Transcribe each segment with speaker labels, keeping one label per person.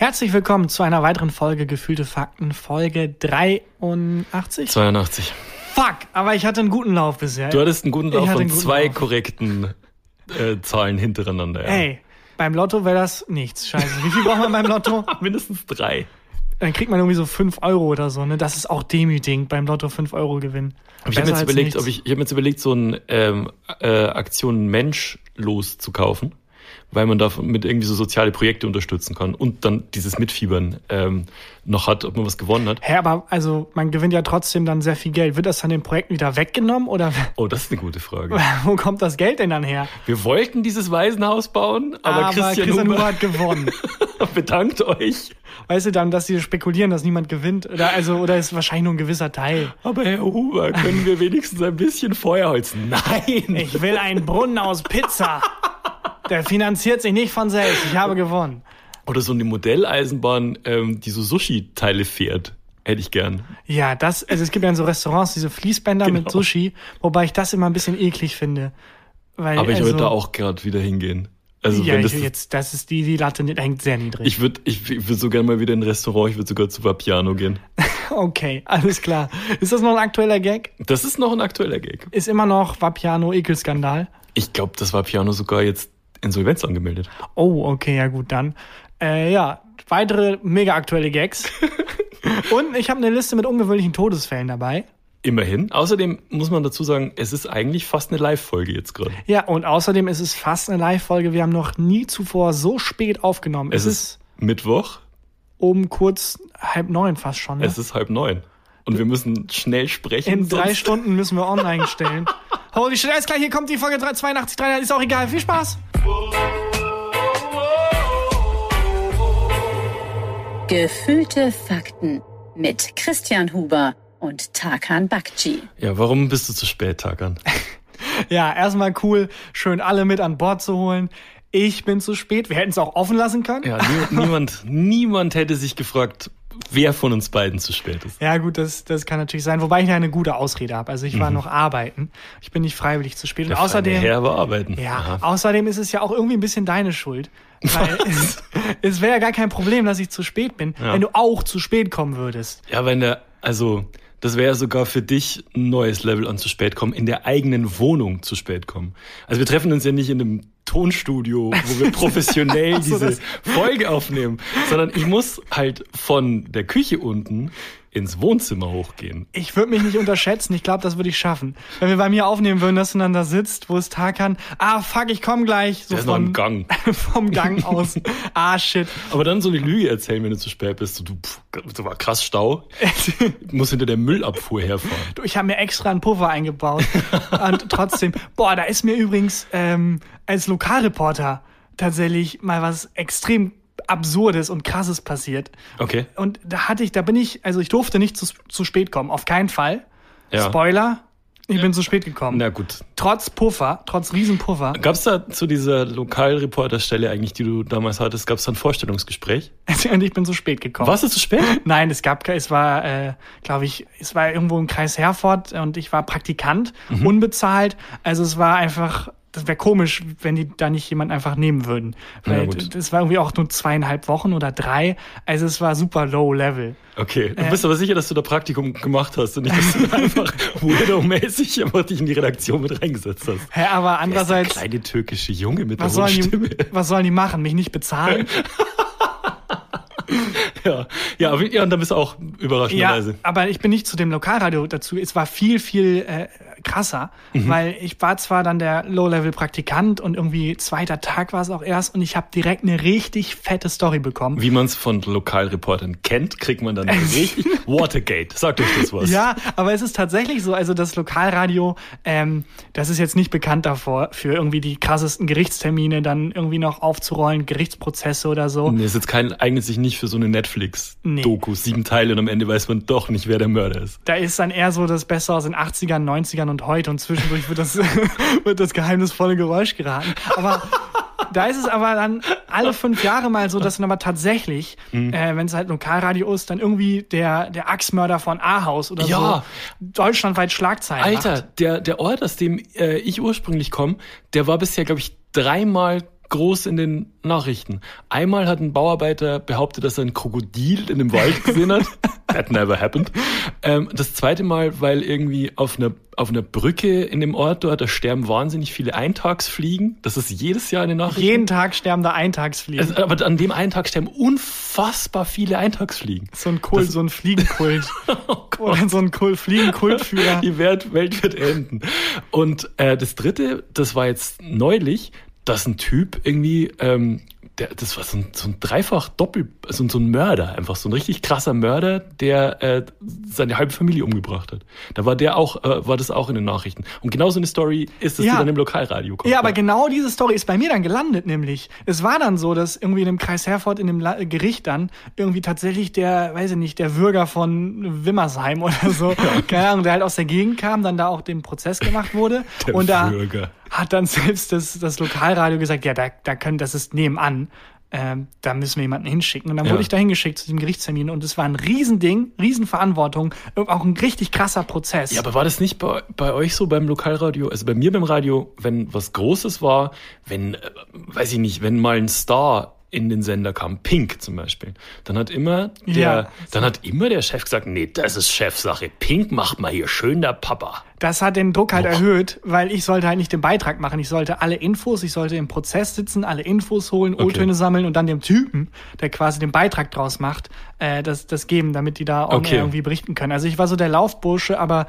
Speaker 1: Herzlich willkommen zu einer weiteren Folge Gefühlte Fakten, Folge 83.
Speaker 2: 82.
Speaker 1: Fuck, aber ich hatte einen guten Lauf bisher.
Speaker 2: Du hattest einen guten Lauf von zwei
Speaker 1: Lauf.
Speaker 2: korrekten äh, Zahlen hintereinander. Ja.
Speaker 1: Ey, beim Lotto wäre das nichts. Scheiße. Wie viel braucht man beim Lotto?
Speaker 2: Mindestens drei.
Speaker 1: Dann kriegt man irgendwie so 5 Euro oder so. Ne? Das ist auch demütigend, beim Lotto 5 Euro gewinnen.
Speaker 2: Ich habe mir jetzt überlegt,
Speaker 1: nichts.
Speaker 2: ob ich, ich habe mir jetzt überlegt, so ein ähm, äh, Aktion Mensch loszukaufen, weil man da mit irgendwie so soziale Projekte unterstützen kann und dann dieses Mitfiebern ähm, noch hat, ob man was gewonnen hat.
Speaker 1: Hä, aber also man gewinnt ja trotzdem dann sehr viel Geld. Wird das dann den Projekten wieder weggenommen oder
Speaker 2: Oh, das ist eine gute Frage.
Speaker 1: wo kommt das Geld denn dann her?
Speaker 2: Wir wollten dieses Waisenhaus bauen, aber, Christian,
Speaker 1: Huber
Speaker 2: Huber
Speaker 1: hat gewonnen.
Speaker 2: bedankt euch.
Speaker 1: Weißt du dann, dass sie spekulieren, dass niemand gewinnt? Oder also oder ist wahrscheinlich nur ein gewisser Teil.
Speaker 2: Aber Herr Huber, können wir wenigstens ein bisschen Feuerholz? Nein!
Speaker 1: Ich will einen Brunnen aus Pizza. Der finanziert sich nicht von selbst. Ich habe gewonnen.
Speaker 2: Oder so eine Modelleisenbahn, ähm, die so Sushi-Teile fährt. Hätte ich gern.
Speaker 1: Ja, das, also es gibt ja in so Restaurants diese Fließbänder mit
Speaker 2: Genau.
Speaker 1: Sushi, wobei ich das immer ein bisschen eklig finde. Weil,
Speaker 2: Aber ich
Speaker 1: also,
Speaker 2: würde da auch gerade wieder hingehen. Also
Speaker 1: Ja,
Speaker 2: wenn
Speaker 1: ich,
Speaker 2: das,
Speaker 1: jetzt, das ist die, die Latte die hängt sehr niedrig.
Speaker 2: ich würde ich, ich würd so gerne mal wieder in ein Restaurant, ich würde sogar zu Vapiano gehen.
Speaker 1: okay, alles klar. Ist das noch ein aktueller Gag?
Speaker 2: Das ist noch ein aktueller Gag.
Speaker 1: Ist immer noch Vapiano Ekelskandal?
Speaker 2: Ich glaube, das Vapiano sogar jetzt Insolvenz angemeldet.
Speaker 1: Oh, okay, ja gut, dann. Äh, ja, weitere mega aktuelle Gags. Und ich habe eine Liste mit ungewöhnlichen Todesfällen dabei.
Speaker 2: Immerhin. Außerdem muss man dazu sagen, es ist eigentlich fast eine Live-Folge jetzt gerade.
Speaker 1: Ja, und außerdem ist es fast eine Live-Folge. Wir haben noch nie zuvor so spät aufgenommen.
Speaker 2: Es
Speaker 1: Es,
Speaker 2: ist
Speaker 1: ist
Speaker 2: Mittwoch,
Speaker 1: um kurz halb neun fast schon. Ne?
Speaker 2: es ist halb neun. Und wir müssen schnell sprechen.
Speaker 1: In drei Stunden müssen wir online stellen. Holy shit, alles klar, hier kommt die Folge 82, 300, ist auch egal. Viel Spaß.
Speaker 3: Gefühlte Fakten mit Christian Huber und Tarkan Bakci.
Speaker 2: Ja, warum bist du zu spät, Tagan?
Speaker 1: Ja, erstmal cool, schön alle mit an Bord zu holen. Ich bin zu spät. Wir hätten es auch offen lassen können.
Speaker 2: Ja, nie, niemand, niemand hätte sich gefragt, wer von uns beiden zu spät ist.
Speaker 1: Ja, gut, das, das kann natürlich sein. Wobei ich eine gute Ausrede habe. Also ich
Speaker 2: Mhm.
Speaker 1: war noch arbeiten. Ich bin nicht freiwillig zu spät. Und
Speaker 2: Der
Speaker 1: außerdem,
Speaker 2: Herr war arbeiten.
Speaker 1: ja,
Speaker 2: Aha.
Speaker 1: außerdem ist es ja auch irgendwie ein bisschen deine Schuld. Weil es, es wäre ja gar kein Problem, dass ich zu spät bin,
Speaker 2: Ja.
Speaker 1: wenn du auch zu spät kommen würdest.
Speaker 2: Ja, wenn der, also, das wäre sogar für dich ein neues Level an zu spät kommen, in der eigenen Wohnung zu spät kommen. Also wir treffen uns ja nicht in einem Tonstudio, wo wir professionell diese Folge aufnehmen, sondern ich muss halt von der Küche unten ins Wohnzimmer hochgehen.
Speaker 1: Ich würde mich nicht unterschätzen. Ich glaube, das würde ich schaffen. Wenn wir bei mir aufnehmen würden, dass du dann da sitzt, wo es Tarkan, ah fuck, ich komme gleich. So
Speaker 2: Der ist noch im Gang.
Speaker 1: vom Gang aus. ah shit.
Speaker 2: Aber dann so eine Lüge erzählen, wenn du zu spät bist. So, du, pff, da war krass Stau. Muss hinter der Müllabfuhr herfahren.
Speaker 1: Du, ich habe mir extra einen Puffer eingebaut. Und trotzdem, boah, da ist mir übrigens ähm, als Lokalreporter tatsächlich mal was extrem Absurdes und Krasses passiert.
Speaker 2: Okay.
Speaker 1: Und da hatte ich, da bin ich, also ich durfte nicht zu, zu spät kommen, auf keinen Fall.
Speaker 2: Ja.
Speaker 1: Spoiler, ich bin zu spät gekommen.
Speaker 2: Na gut.
Speaker 1: Trotz Puffer, trotz Riesenpuffer.
Speaker 2: Gab's da zu dieser Lokalreporterstelle eigentlich, die du damals hattest, gab's da ein Vorstellungsgespräch?
Speaker 1: Und ich bin zu spät gekommen.
Speaker 2: Warst du zu spät?
Speaker 1: Nein, es gab, es war, äh, glaube ich, es war irgendwo im Kreis Herford und ich war Praktikant,
Speaker 2: Mhm.
Speaker 1: unbezahlt. Also es war einfach, das wäre komisch, wenn die da nicht jemand einfach nehmen würden.
Speaker 2: Ja,
Speaker 1: Weil das war irgendwie auch nur zweieinhalb Wochen oder drei. Also es war super low level.
Speaker 2: Okay, du
Speaker 1: Äh.
Speaker 2: bist aber sicher, dass du da Praktikum gemacht hast und nicht, dass du einfach weirdo-mäßig einfach dich in die Redaktion mit reingesetzt hast.
Speaker 1: Hä, aber
Speaker 2: Der
Speaker 1: andererseits,
Speaker 2: kleine türkische Junge mit
Speaker 1: was
Speaker 2: der
Speaker 1: sollen,
Speaker 2: Stimme.
Speaker 1: die, was sollen die machen? Mich nicht bezahlen?
Speaker 2: Ja, ja, ja, und dann bist du auch
Speaker 1: Ja,
Speaker 2: überraschenderweise.
Speaker 1: aber ich bin nicht zu dem Lokalradio dazu. Es war viel, viel äh, krasser,
Speaker 2: Mhm.
Speaker 1: weil ich war zwar dann der Low-Level-Praktikant und irgendwie zweiter Tag war es auch erst und ich habe direkt eine richtig fette Story bekommen.
Speaker 2: Wie man es von Lokalreportern kennt, kriegt man dann richtig Watergate. Sagt euch das was?
Speaker 1: Ja, aber es ist tatsächlich so, also das Lokalradio, ähm, das ist jetzt nicht bekannt davor, für irgendwie die krassesten Gerichtstermine dann irgendwie noch aufzurollen, Gerichtsprozesse oder so.
Speaker 2: Nee, ist jetzt kein, eignet sich nicht für so eine Netflix-Doku, sieben Teile und am Ende weiß man doch nicht, wer der Mörder ist.
Speaker 1: Da ist dann eher so das Beste aus den 80ern, 90ern und heute und zwischendurch wird das, wird das geheimnisvolle Geräusch geraten. Aber da ist es aber dann alle fünf Jahre mal so, dass dann aber tatsächlich,
Speaker 2: Mhm.
Speaker 1: äh, wenn es halt Lokalradio ist, dann irgendwie der, der Axtmörder von Ahaus oder
Speaker 2: Ja.
Speaker 1: so deutschlandweit Schlagzeilen
Speaker 2: Alter,
Speaker 1: macht.
Speaker 2: der, der Ort, aus dem äh, ich ursprünglich komme, der war bisher, glaube ich, dreimal groß in den Nachrichten. Einmal hat ein Bauarbeiter behauptet, dass er ein Krokodil in dem Wald gesehen hat. That never happened. Ähm, das zweite Mal, weil irgendwie auf einer, auf einer Brücke in dem Ort dort, da sterben wahnsinnig viele Eintagsfliegen. Das ist jedes Jahr eine Nachricht.
Speaker 1: Jeden Tag sterben da Eintagsfliegen.
Speaker 2: Also, aber an dem einen Tag sterben unfassbar viele Eintagsfliegen.
Speaker 1: so ein Kult, so ein Fliegenkult. Oder so ein Kult, Fliegenkultführer.
Speaker 2: Die Welt, Welt wird enden. Und äh, das dritte, das war jetzt neulich, dass ein Typ irgendwie, ähm, der, das war so ein, so ein dreifach Doppel, so, so ein Mörder, einfach so ein richtig krasser Mörder, der äh, seine halbe Familie umgebracht hat. Da war der auch, äh, war das auch in den Nachrichten. Und genau so eine Story ist, dass
Speaker 1: Ja.
Speaker 2: die dann im Lokalradio kommt.
Speaker 1: Ja, aber genau diese Story ist bei mir dann gelandet, nämlich. Es war dann so, dass irgendwie in dem Kreis Herford, in dem La Gericht dann, irgendwie tatsächlich der, weiß ich nicht, der Bürger von Wimmersheim oder so, keine Ahnung, der halt aus der Gegend kam, dann da auch dem Prozess gemacht wurde.
Speaker 2: Der
Speaker 1: und da
Speaker 2: Bürger.
Speaker 1: Hat dann selbst das, das Lokalradio gesagt, ja, da, da können, das ist nebenan. Ähm, da müssen wir jemanden hinschicken. Und dann
Speaker 2: Ja.
Speaker 1: wurde ich da hingeschickt zu dem Gerichtstermin und es war ein Riesending, Riesenverantwortung, auch ein richtig krasser Prozess.
Speaker 2: Ja, aber war das nicht bei, bei euch so beim Lokalradio? Also bei mir beim Radio, wenn was Großes war, wenn, äh, weiß ich nicht, wenn mal ein Star in den Sender kam, Pink zum Beispiel, dann hat immer der,
Speaker 1: Ja.
Speaker 2: dann hat immer der Chef gesagt, nee, das ist Chefsache. Pink macht mal hier schön der Papa.
Speaker 1: Das hat den Druck halt
Speaker 2: Boah.
Speaker 1: erhöht, weil ich sollte halt nicht den Beitrag machen. Ich sollte alle Infos, ich sollte im Prozess sitzen, alle Infos holen, O-Töne sammeln und dann dem Typen, der quasi den Beitrag draus macht, äh, das, das geben, damit die da on
Speaker 2: Okay.
Speaker 1: irgendwie berichten können. Also ich war so der Laufbursche, aber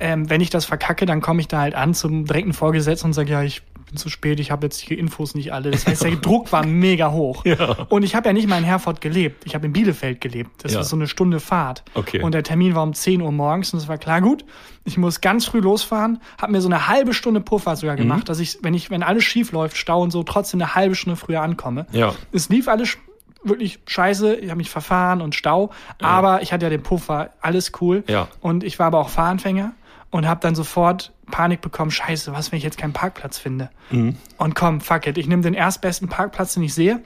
Speaker 1: ähm, wenn ich das verkacke, dann komme ich da halt an zum direkten Vorgesetzten und sage, ja, ich bin zu spät, ich habe jetzt die Infos nicht alle. Das heißt, der Druck war mega hoch.
Speaker 2: Ja.
Speaker 1: Und ich habe ja nicht mal in Herford gelebt. Ich habe in Bielefeld gelebt. Das
Speaker 2: Ja.
Speaker 1: ist so eine Stunde Fahrt.
Speaker 2: Okay.
Speaker 1: Und der Termin war um 10 Uhr morgens und es war klar, gut, ich muss ganz früh losfahren, habe mir so eine halbe Stunde Puffer sogar
Speaker 2: Mhm.
Speaker 1: gemacht, dass ich, wenn ich, wenn alles schief läuft, Stau und so, trotzdem eine halbe Stunde früher ankomme.
Speaker 2: Ja.
Speaker 1: Es lief alles wirklich scheiße, ich habe mich verfahren und Stau, aber ich hatte ja den Puffer, alles cool.
Speaker 2: Ja.
Speaker 1: Und ich war aber auch Fahranfänger und habe dann sofort Panik bekommen, scheiße, was, wenn ich jetzt keinen Parkplatz finde?
Speaker 2: Mhm.
Speaker 1: Und komm, fuck it, ich nehme den erstbesten Parkplatz, den ich sehe.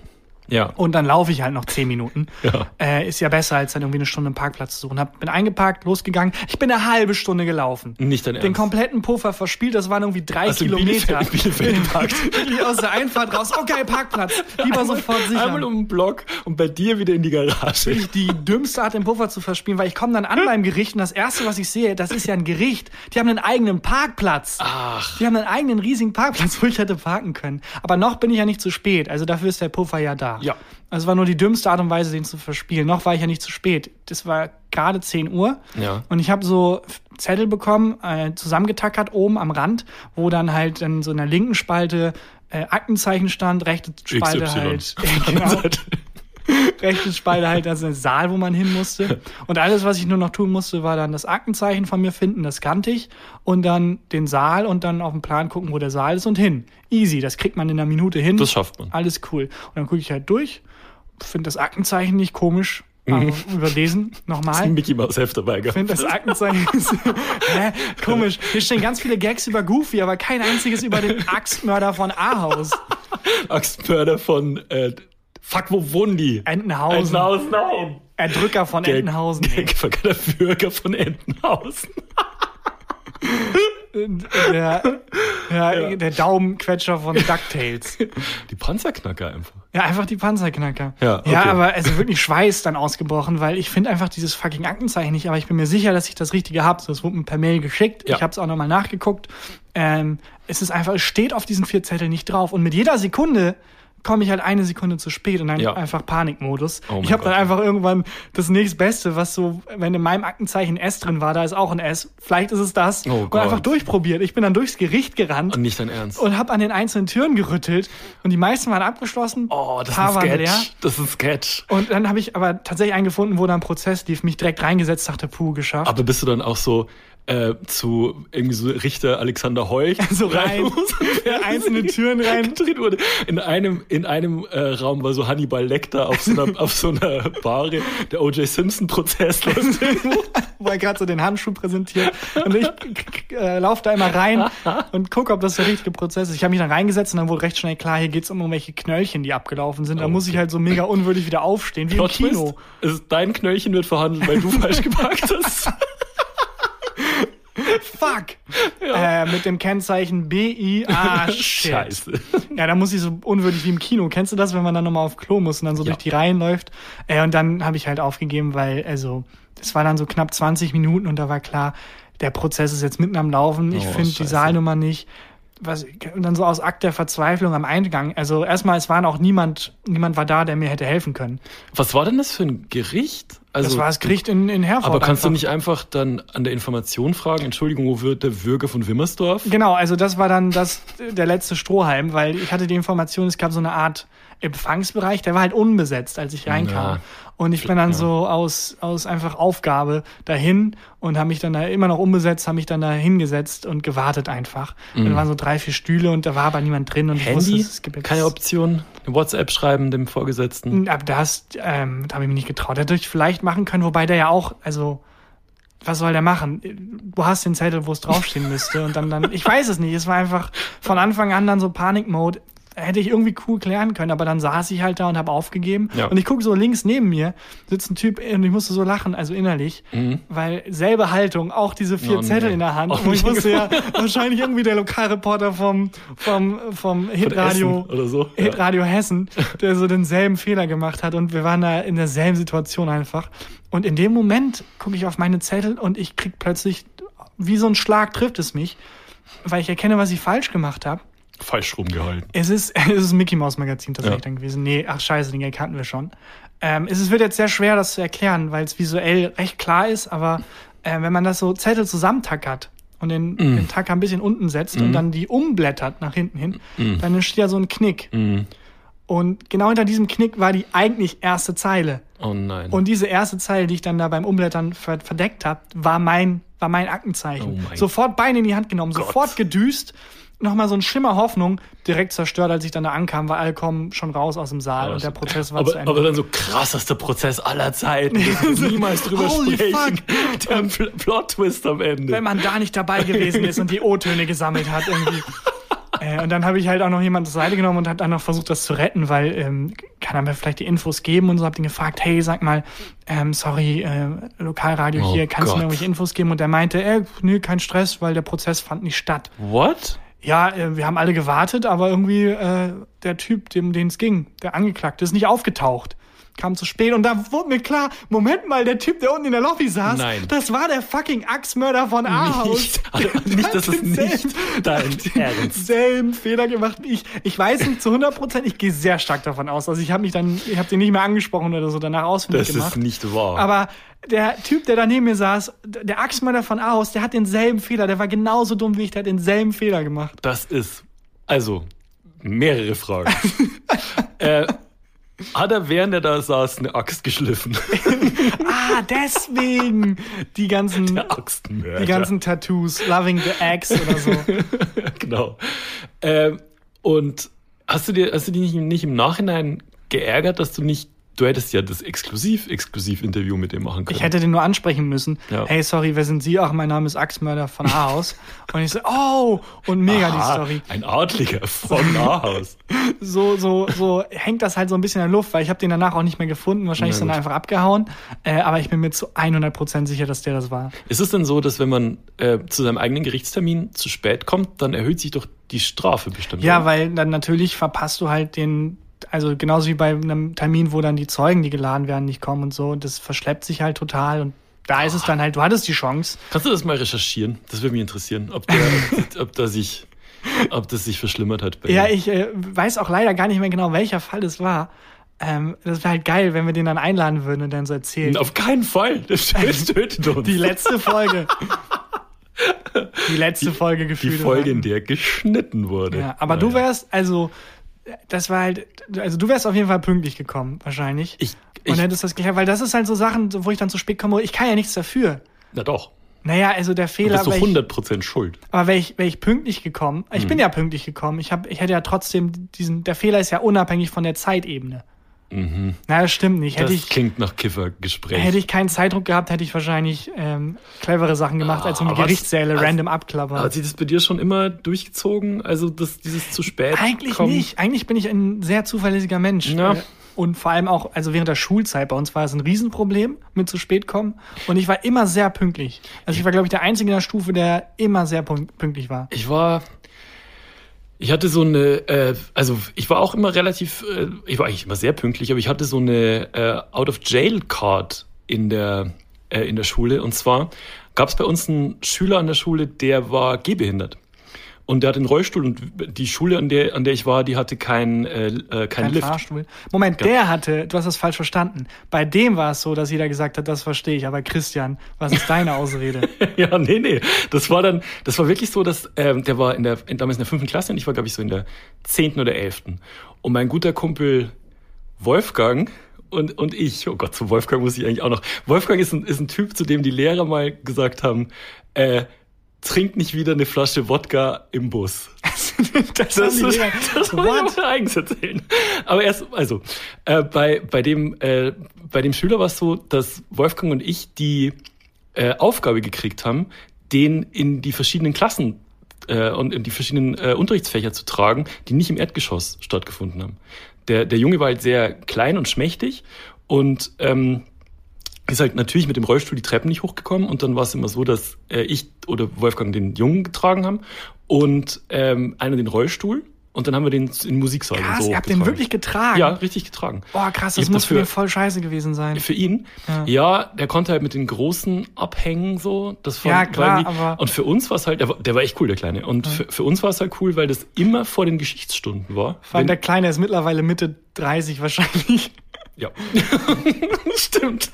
Speaker 2: Ja.
Speaker 1: Und dann laufe ich halt noch zehn Minuten.
Speaker 2: Ja.
Speaker 1: Äh, ist ja besser, als dann irgendwie eine Stunde einen Parkplatz zu suchen. Hab, bin eingeparkt, losgegangen. Ich bin eine halbe Stunde gelaufen.
Speaker 2: Nicht dein
Speaker 1: Den
Speaker 2: Ernst.
Speaker 1: kompletten Puffer verspielt, das waren irgendwie drei
Speaker 2: Hast du in
Speaker 1: Kilometer.
Speaker 2: Bielefeld- in Bielefeld
Speaker 1: aus der Einfahrt raus. Okay, Parkplatz. Lieber sofort sichern.
Speaker 2: Einmal um den Block und bei dir wieder in die Garage.
Speaker 1: wirklich die dümmste Art, den Puffer zu verspielen, weil ich komme dann an beim Gericht und das Erste, was ich sehe, das ist ja ein Gericht. Die haben einen eigenen Parkplatz.
Speaker 2: Ach.
Speaker 1: Die haben einen eigenen riesigen Parkplatz, wo ich hätte parken können. Aber noch bin ich ja nicht zu spät. Also dafür ist der Puffer ja da.
Speaker 2: Ja.
Speaker 1: Also es war nur die dümmste Art und Weise, den zu verspielen. Noch war ich ja nicht zu spät. Das war gerade 10 Uhr.
Speaker 2: Ja.
Speaker 1: Und ich habe so Zettel bekommen, äh, zusammengetackert oben am Rand, wo dann halt dann so in der linken Spalte äh, Aktenzeichen stand, rechte Spalte
Speaker 2: XY.
Speaker 1: halt.
Speaker 2: Anderen
Speaker 1: genau. rechte Spalte halt, also ein Saal, wo man hin musste. Und alles, was ich nur noch tun musste, war dann das Aktenzeichen von mir finden, das kannte ich. Und dann den Saal und dann auf dem Plan gucken, wo der Saal ist und hin. Easy, das kriegt man in einer Minute hin.
Speaker 2: Das schafft man.
Speaker 1: Alles cool. Und dann gucke ich halt durch, finde das Aktenzeichen nicht komisch,
Speaker 2: Mhm.
Speaker 1: also überlesen, nochmal.
Speaker 2: Ein Mickey Mouse Heft dabei
Speaker 1: Ich
Speaker 2: gehabt.
Speaker 1: finde das Aktenzeichen ist, hä, komisch. Hier stehen ganz viele Gags über Goofy, aber kein einziges über den Axtmörder von Ahaus.
Speaker 2: Axtmörder von, äh, fuck, wo wohnen die?
Speaker 1: Entenhausen.
Speaker 2: Entenhausen, nein.
Speaker 1: Erdrücker von
Speaker 2: Der-
Speaker 1: Entenhausen.
Speaker 2: Der, Bürger von Entenhausen.
Speaker 1: Der, der, der Daumenquetscher von DuckTales.
Speaker 2: Die Panzerknacker einfach.
Speaker 1: Ja, einfach die Panzerknacker.
Speaker 2: Ja, okay.
Speaker 1: ja aber also wirklich Schweiß dann ausgebrochen, weil ich finde einfach dieses fucking Aktenzeichen nicht, aber ich bin mir sicher, dass ich das Richtige habe. Das wurde mir per Mail geschickt.
Speaker 2: Ja.
Speaker 1: Ich habe es auch nochmal nachgeguckt. Ähm, es ist einfach, es steht auf diesen vier Zetteln nicht drauf. Und mit jeder Sekunde komme ich halt eine Sekunde zu spät und dann
Speaker 2: Ja.
Speaker 1: einfach Panikmodus.
Speaker 2: Oh
Speaker 1: ich habe dann einfach irgendwann das nächstbeste, was so, wenn in meinem Aktenzeichen S drin war, da ist auch ein S. Vielleicht ist es das.
Speaker 2: Oh
Speaker 1: und
Speaker 2: Gott.
Speaker 1: einfach durchprobiert. Ich bin dann durchs Gericht gerannt
Speaker 2: Und nicht dein Ernst.
Speaker 1: und habe an den einzelnen Türen gerüttelt und die meisten waren abgeschlossen.
Speaker 2: oh, das ist ein
Speaker 1: leer.
Speaker 2: Sketch. Das ist ein Sketch.
Speaker 1: Und dann habe ich aber tatsächlich einen gefunden, wo da ein Prozess lief, mich direkt reingesetzt, dachte, puh, geschafft.
Speaker 2: Aber bist du dann auch so äh, zu irgendwie so Richter Alexander Heuch
Speaker 1: so rein, einzelne Türen rein.
Speaker 2: gedreht wurde. In einem, in einem äh, Raum war so Hannibal Lecter auf so einer, auf so einer Bahre. Der O.J. Simpson-Prozess läuft irgendwo.
Speaker 1: wo er gerade so den Handschuh präsentiert. Und ich äh, laufe da immer rein und gucke, ob das der richtige Prozess ist. Ich habe mich dann reingesetzt und dann wurde recht schnell klar, hier geht's um irgendwelche Knöllchen, die abgelaufen sind. Da
Speaker 2: Oh,
Speaker 1: muss ich halt so mega unwürdig wieder aufstehen, wie im
Speaker 2: Plot
Speaker 1: Kino.
Speaker 2: Twist, ist, dein Knöllchen wird verhandelt, weil du falsch geparkt hast.
Speaker 1: Fuck! Äh, mit dem Kennzeichen BI. Ah, shit.
Speaker 2: Scheiße.
Speaker 1: Ja, da muss ich so unwürdig wie im Kino. Kennst du das, wenn man dann nochmal auf Klo muss und dann so
Speaker 2: Ja.
Speaker 1: durch die Reihen läuft? Äh, und dann habe ich halt aufgegeben, weil, also, es war dann so knapp 20 Minuten und da war klar, der Prozess ist jetzt mitten am Laufen. Ich
Speaker 2: Oh,
Speaker 1: finde die. Saalnummer nicht. Was, und dann so aus Akt der Verzweiflung am Eingang. Also erstmal, es waren auch niemand, niemand war da, der mir hätte helfen können.
Speaker 2: Was war denn das für ein Gericht? Also,
Speaker 1: Das war das Gericht in, in Herford.
Speaker 2: Aber kannst du
Speaker 1: einfach.
Speaker 2: nicht einfach dann an der Information fragen, Entschuldigung, wo wird der Bürger von Wimmersdorf?
Speaker 1: Genau, also das war dann das, der letzte Strohhalm, weil ich hatte die Information, es gab so eine Art Empfangsbereich, der war halt unbesetzt, als ich reinkam.
Speaker 2: Ja.
Speaker 1: Und ich bin dann so aus, aus einfach Aufgabe dahin und habe mich dann da immer noch umbesetzt, habe mich dann da hingesetzt und gewartet einfach. Und da waren so drei, vier Stühle und da war aber niemand drin und ich wusste,
Speaker 2: Handy?
Speaker 1: es gibt jetzt
Speaker 2: Keine Option? Eine WhatsApp schreiben dem Vorgesetzten?
Speaker 1: Aber das, ähm, da habe ich mich nicht getraut. Hätte ich vielleicht machen können, wobei der ja auch, also, was soll der machen? Du hast den Zettel, wo es draufstehen müsste. Und dann, dann, ich weiß es nicht. Es war einfach von Anfang an dann so Panik-Mode. Hätte ich irgendwie cool klären können, aber dann saß ich halt da und habe aufgegeben.
Speaker 2: Ja.
Speaker 1: Und ich gucke so links neben mir, sitzt ein Typ und ich musste so lachen, also innerlich, weil selbe Haltung, auch diese vier
Speaker 2: Oh,
Speaker 1: Zettel
Speaker 2: nee.
Speaker 1: in der Hand.
Speaker 2: Auch
Speaker 1: und ich wusste ja, wahrscheinlich irgendwie der Lokalreporter vom, vom, vom Hitradio.
Speaker 2: So? Ja.
Speaker 1: Hitradio Hessen, der so denselben Fehler gemacht hat und wir waren da in derselben Situation einfach. Und in dem Moment gucke ich auf meine Zettel und ich krieg plötzlich, wie so ein Schlag trifft es mich, weil ich erkenne, was ich falsch gemacht habe.
Speaker 2: Falsch rumgehalten.
Speaker 1: Es ist, es ist ein Mickey Mouse Magazin tatsächlich
Speaker 2: Ja.
Speaker 1: dann gewesen. Nee, ach scheiße, den kannten wir schon. Ähm, es wird jetzt sehr schwer, das zu erklären, weil es visuell recht klar ist, aber äh, wenn man das so Zettel zusammentackert und den,
Speaker 2: Mm.
Speaker 1: den Tacker ein bisschen unten setzt und dann die umblättert nach hinten hin,
Speaker 2: Mm.
Speaker 1: dann entsteht ja so ein Knick. Und genau hinter diesem Knick war die eigentlich erste Zeile.
Speaker 2: Oh nein.
Speaker 1: Und diese erste Zeile, die ich dann da beim Umblättern ver verdeckt habe, war mein, war mein Aktenzeichen.
Speaker 2: Oh mein
Speaker 1: sofort Beine in die Hand genommen,
Speaker 2: Gott.
Speaker 1: sofort gedüst. Nochmal so ein Schimmer Hoffnung, direkt zerstört, als ich dann da ankam, weil alle kommen schon raus aus dem Saal und der Prozess war
Speaker 2: aber,
Speaker 1: zu Ende.
Speaker 2: aber dann so krassester Prozess aller Zeiten. Dürfen niemals drüber sprechen. Der Pl Plot-Twist am Ende.
Speaker 1: wenn man da nicht dabei gewesen ist und die O-Töne gesammelt hat irgendwie. Äh, und dann habe ich halt auch noch jemand zur Seite genommen und hat dann noch versucht, das zu retten, weil ähm, kann er mir vielleicht die Infos geben und so. Hab ihn gefragt, hey, sag mal, ähm, sorry, äh, Lokalradio
Speaker 2: Oh
Speaker 1: hier, kannst du
Speaker 2: Gott.
Speaker 1: mir irgendwelche Infos geben? Und er meinte, äh, nö, kein Stress, weil der Prozess fand nicht statt.
Speaker 2: What?
Speaker 1: Ja, äh, wir haben alle gewartet, aber irgendwie äh, der Typ, dem es ging, der Angeklagte, ist nicht aufgetaucht. Kam zu spät und da wurde mir klar, Moment mal, der Typ, der unten in der Lobby saß,
Speaker 2: Nein.
Speaker 1: das war der fucking Axtmörder von Ahaus.
Speaker 2: Nicht, also nicht, dass es nicht dein Ernst.
Speaker 1: selben Fehler gemacht wie ich. Ich weiß nicht zu 100 Prozent, ich gehe sehr stark davon aus. Also ich habe mich dann, ich habe den nicht mehr angesprochen oder so danach ausfindig
Speaker 2: Das
Speaker 1: gemacht.
Speaker 2: ist nicht wahr.
Speaker 1: Aber der Typ, der da neben mir saß, der Axtmörder von Ahaus, der hat denselben Fehler. Der war genauso dumm wie ich, der hat denselben Fehler gemacht.
Speaker 2: Das ist, also, mehrere Fragen. äh, hat er, während er da saß, eine Axt geschliffen?
Speaker 1: Ah, deswegen die ganzen, die ganzen Tattoos, Loving the Axe oder so.
Speaker 2: genau. Ähm, und hast du dir, hast du dich nicht, nicht im Nachhinein geärgert, dass du nicht, du hättest ja das exklusiv, exklusiv Interview mit dem machen können.
Speaker 1: Ich hätte den nur ansprechen müssen.
Speaker 2: Ja.
Speaker 1: Hey, sorry, wer sind Sie? Ach, mein Name ist Axtmörder von Ahaus. und ich so, oh, und mega die
Speaker 2: Ah,
Speaker 1: Story.
Speaker 2: Ein Adliger von Nahhaus.
Speaker 1: so, so, so hängt das halt so ein bisschen in der Luft, weil ich habe den danach auch nicht mehr gefunden. Wahrscheinlich ist er einfach abgehauen. Äh, aber ich bin mir zu 100% sicher, dass der das war.
Speaker 2: Ist es denn so, dass wenn man äh, zu seinem eigenen Gerichtstermin zu spät kommt, dann erhöht sich doch die Strafe bestimmt?
Speaker 1: Ja,
Speaker 2: oder?
Speaker 1: weil dann natürlich verpasst du halt den, also genauso wie bei einem Termin, wo dann die Zeugen, die geladen werden, nicht kommen und so. Und das verschleppt sich halt total. Und da ist es dann halt, du hattest die Chance.
Speaker 2: Kannst du das mal recherchieren? Das würde mich interessieren, ob, der, ob, ob da sich, ob das sich verschlimmert hat bei
Speaker 1: Ja, ich äh, weiß auch leider gar nicht mehr genau, welcher Fall es war. Ähm, das wäre halt geil, wenn wir den dann einladen würden und dann so erzählen.
Speaker 2: Auf keinen Fall. Das tötet uns.
Speaker 1: Die letzte Folge. die letzte Folge
Speaker 2: Die
Speaker 1: gefühlt.
Speaker 2: Folge, in der geschnitten wurde.
Speaker 1: Ja, aber du
Speaker 2: Naja.
Speaker 1: wärst, also, das war halt, also du wärst auf jeden Fall pünktlich gekommen, wahrscheinlich.
Speaker 2: Ich,
Speaker 1: und
Speaker 2: ich,
Speaker 1: hättest das geklärt, weil das ist halt so Sachen, wo ich dann zu spät komme, ich kann ja nichts dafür.
Speaker 2: na doch.
Speaker 1: Naja, also der
Speaker 2: Du
Speaker 1: Fehler,
Speaker 2: bist doch
Speaker 1: wär ich,
Speaker 2: 100% schuld.
Speaker 1: aber wäre ich, wär ich pünktlich gekommen, ich
Speaker 2: Hm.
Speaker 1: bin ja pünktlich gekommen, ich, hab, ich hätte ja trotzdem diesen, der Fehler ist ja unabhängig von der Zeitebene. Na, das stimmt nicht. Hätte
Speaker 2: Mhm. Das
Speaker 1: ich,
Speaker 2: klingt nach Kiffergespräch.
Speaker 1: hätte ich keinen Zeitdruck gehabt, hätte ich wahrscheinlich ähm, clevere Sachen gemacht, als um Gerichtssäle
Speaker 2: also-
Speaker 1: random abklappern.
Speaker 2: Hat sich das bei dir schon immer durchgezogen? Also das, dieses zu spät
Speaker 1: Eigentlich
Speaker 2: kommen?
Speaker 1: nicht. Eigentlich bin ich ein sehr zuverlässiger Mensch.
Speaker 2: Ja.
Speaker 1: Äh, und vor allem auch, also während der Schulzeit, bei uns war es ein Riesenproblem mit zu spät kommen und ich war immer sehr pünktlich. Also ich war, glaube ich, der Einzige in der Stufe, der immer sehr pünktlich war.
Speaker 2: Ich war, ich hatte so eine, äh, also ich war auch immer relativ, äh, ich war eigentlich immer sehr pünktlich, aber ich hatte so eine äh, Out-of-Jail-Card in der, äh, in der Schule. Und zwar gab es bei uns einen Schüler an der Schule, der war gehbehindert. Und der hat einen Rollstuhl und die Schule, an der, an der ich war, die hatte kein, äh, äh kein, kein Lift.
Speaker 1: Fahrstuhl. Moment, ja. der hatte, du hast das falsch verstanden. Bei dem war es so, dass jeder gesagt hat, das verstehe ich. Aber Christian, was ist deine Ausrede?
Speaker 2: ja, nee, nee. Das war dann, das war wirklich so, dass ähm, der war in der, damals in der fünften Klasse und ich war, glaube ich, so in der zehnten oder elften. Und mein guter Kumpel Wolfgang, und, und ich, oh Gott, zu Wolfgang muss ich eigentlich auch noch. Wolfgang ist ein, ist ein Typ, zu dem die Lehrer mal gesagt haben, äh, trink nicht wieder eine Flasche Wodka im Bus. das, das, ist, das muss ich eigens erzählen. Aber erst, also, äh, bei, bei, dem, äh, bei dem Schüler war es so, dass Wolfgang und ich die äh, Aufgabe gekriegt haben, den in die verschiedenen Klassen äh, und in die verschiedenen äh, Unterrichtsfächer zu tragen, die nicht im Erdgeschoss stattgefunden haben. Der, der Junge war halt sehr klein und schmächtig und ähm, ist halt natürlich mit dem Rollstuhl die Treppen nicht hochgekommen und dann war es immer so, dass äh, ich oder Wolfgang den Jungen getragen haben und ähm, einer den Rollstuhl und dann haben wir den in den Musiksaal
Speaker 1: krass,
Speaker 2: so
Speaker 1: ihr habt den wirklich getragen?
Speaker 2: Ja, richtig getragen.
Speaker 1: Boah, krass, das muss das für ihn voll scheiße gewesen sein.
Speaker 2: Für ihn? Ja. ja, der konnte halt mit den Großen abhängen so. Das
Speaker 1: war, ja, klar, aber
Speaker 2: Und für uns war es halt, der war, der war echt cool, der Kleine. Und ja. für, für uns war es halt cool, weil das immer vor den Geschichtsstunden war.
Speaker 1: Vor allem der Kleine ist mittlerweile Mitte 30 wahrscheinlich.
Speaker 2: Ja, stimmt.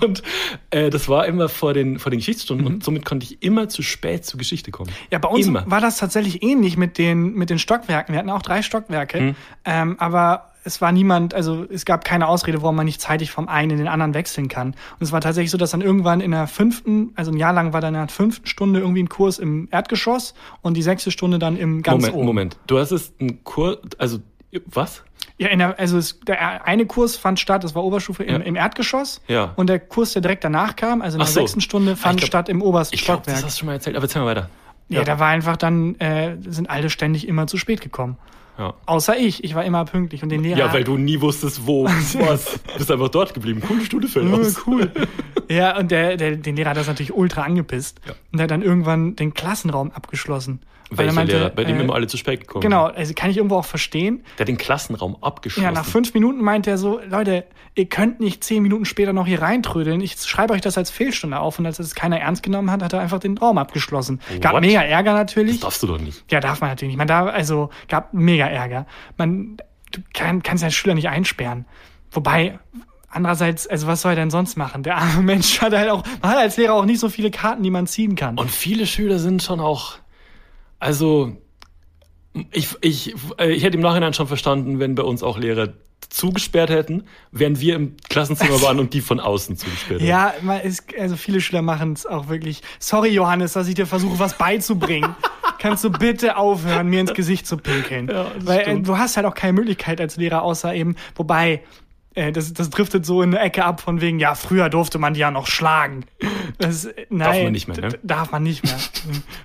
Speaker 2: Und äh, das war immer vor den, vor den Geschichtsstunden mhm. und somit konnte ich immer zu spät zur Geschichte kommen.
Speaker 1: Ja, bei uns immer. war das tatsächlich ähnlich mit den, mit den Stockwerken. Wir hatten auch drei Stockwerke, mhm. ähm, aber es war niemand, also es gab keine Ausrede, warum man nicht zeitig vom einen in den anderen wechseln kann. Und es war tatsächlich so, dass dann irgendwann in der fünften, also ein Jahr lang war dann in der fünften Stunde irgendwie ein Kurs im Erdgeschoss und die sechste Stunde dann im ganz
Speaker 2: Moment,
Speaker 1: oben.
Speaker 2: Moment, du hast es ein Kurs, also was?
Speaker 1: Ja, in der, also es, der eine Kurs fand statt, das war Oberstufe im, ja. im Erdgeschoss.
Speaker 2: Ja.
Speaker 1: Und der Kurs, der direkt danach kam, also in der so. sechsten Stunde, fand glaub, statt im obersten ich glaub, Stockwerk.
Speaker 2: Das hast du schon mal erzählt, aber erzähl mal weiter.
Speaker 1: Ja, ja, da war einfach dann, äh, sind alle ständig immer zu spät gekommen. Ja. Außer ich. Ich war immer pünktlich und den Lehrer.
Speaker 2: Ja, weil du nie wusstest, wo was. Bist einfach dort geblieben. Coole Stunde fällt aus.
Speaker 1: cool. Ja, und der, der, den Lehrer hat das natürlich ultra angepisst. Ja. Und der hat dann irgendwann den Klassenraum abgeschlossen.
Speaker 2: Welcher meinte, Lehrer? Bei dem äh, immer alle zu spät gekommen
Speaker 1: Genau, also kann ich irgendwo auch verstehen.
Speaker 2: Der hat den Klassenraum abgeschlossen.
Speaker 1: Ja, nach fünf Minuten meinte er so, Leute, ihr könnt nicht zehn Minuten später noch hier reintrödeln. Ich schreibe euch das als Fehlstunde auf. Und als es keiner ernst genommen hat, hat er einfach den Raum abgeschlossen. What? Gab mega Ärger natürlich. Das
Speaker 2: darfst du doch nicht.
Speaker 1: Ja, darf man natürlich nicht. Man darf, also, gab mega Ärger. Man, du kann, kannst deinen Schüler nicht einsperren. Wobei, Andererseits, also was soll er denn sonst machen? Der arme Mensch hat halt auch, man hat als Lehrer auch nicht so viele Karten, die man ziehen kann.
Speaker 2: Und viele Schüler sind schon auch, also ich, ich, äh, ich hätte im Nachhinein schon verstanden, wenn bei uns auch Lehrer zugesperrt hätten, während wir im Klassenzimmer waren und die von außen zugesperrt hätten.
Speaker 1: Ja, also viele Schüler machen es auch wirklich. Sorry, Johannes, dass ich dir versuche, was beizubringen. Kannst du bitte aufhören, mir ins Gesicht zu pinkeln? Ja, Weil äh, du hast halt auch keine Möglichkeit als Lehrer, außer eben, wobei, äh, das, das driftet so in eine Ecke ab von wegen, ja, früher durfte man die ja noch schlagen. Das, nein,
Speaker 2: darf man nicht mehr, ne?
Speaker 1: Darf man nicht mehr.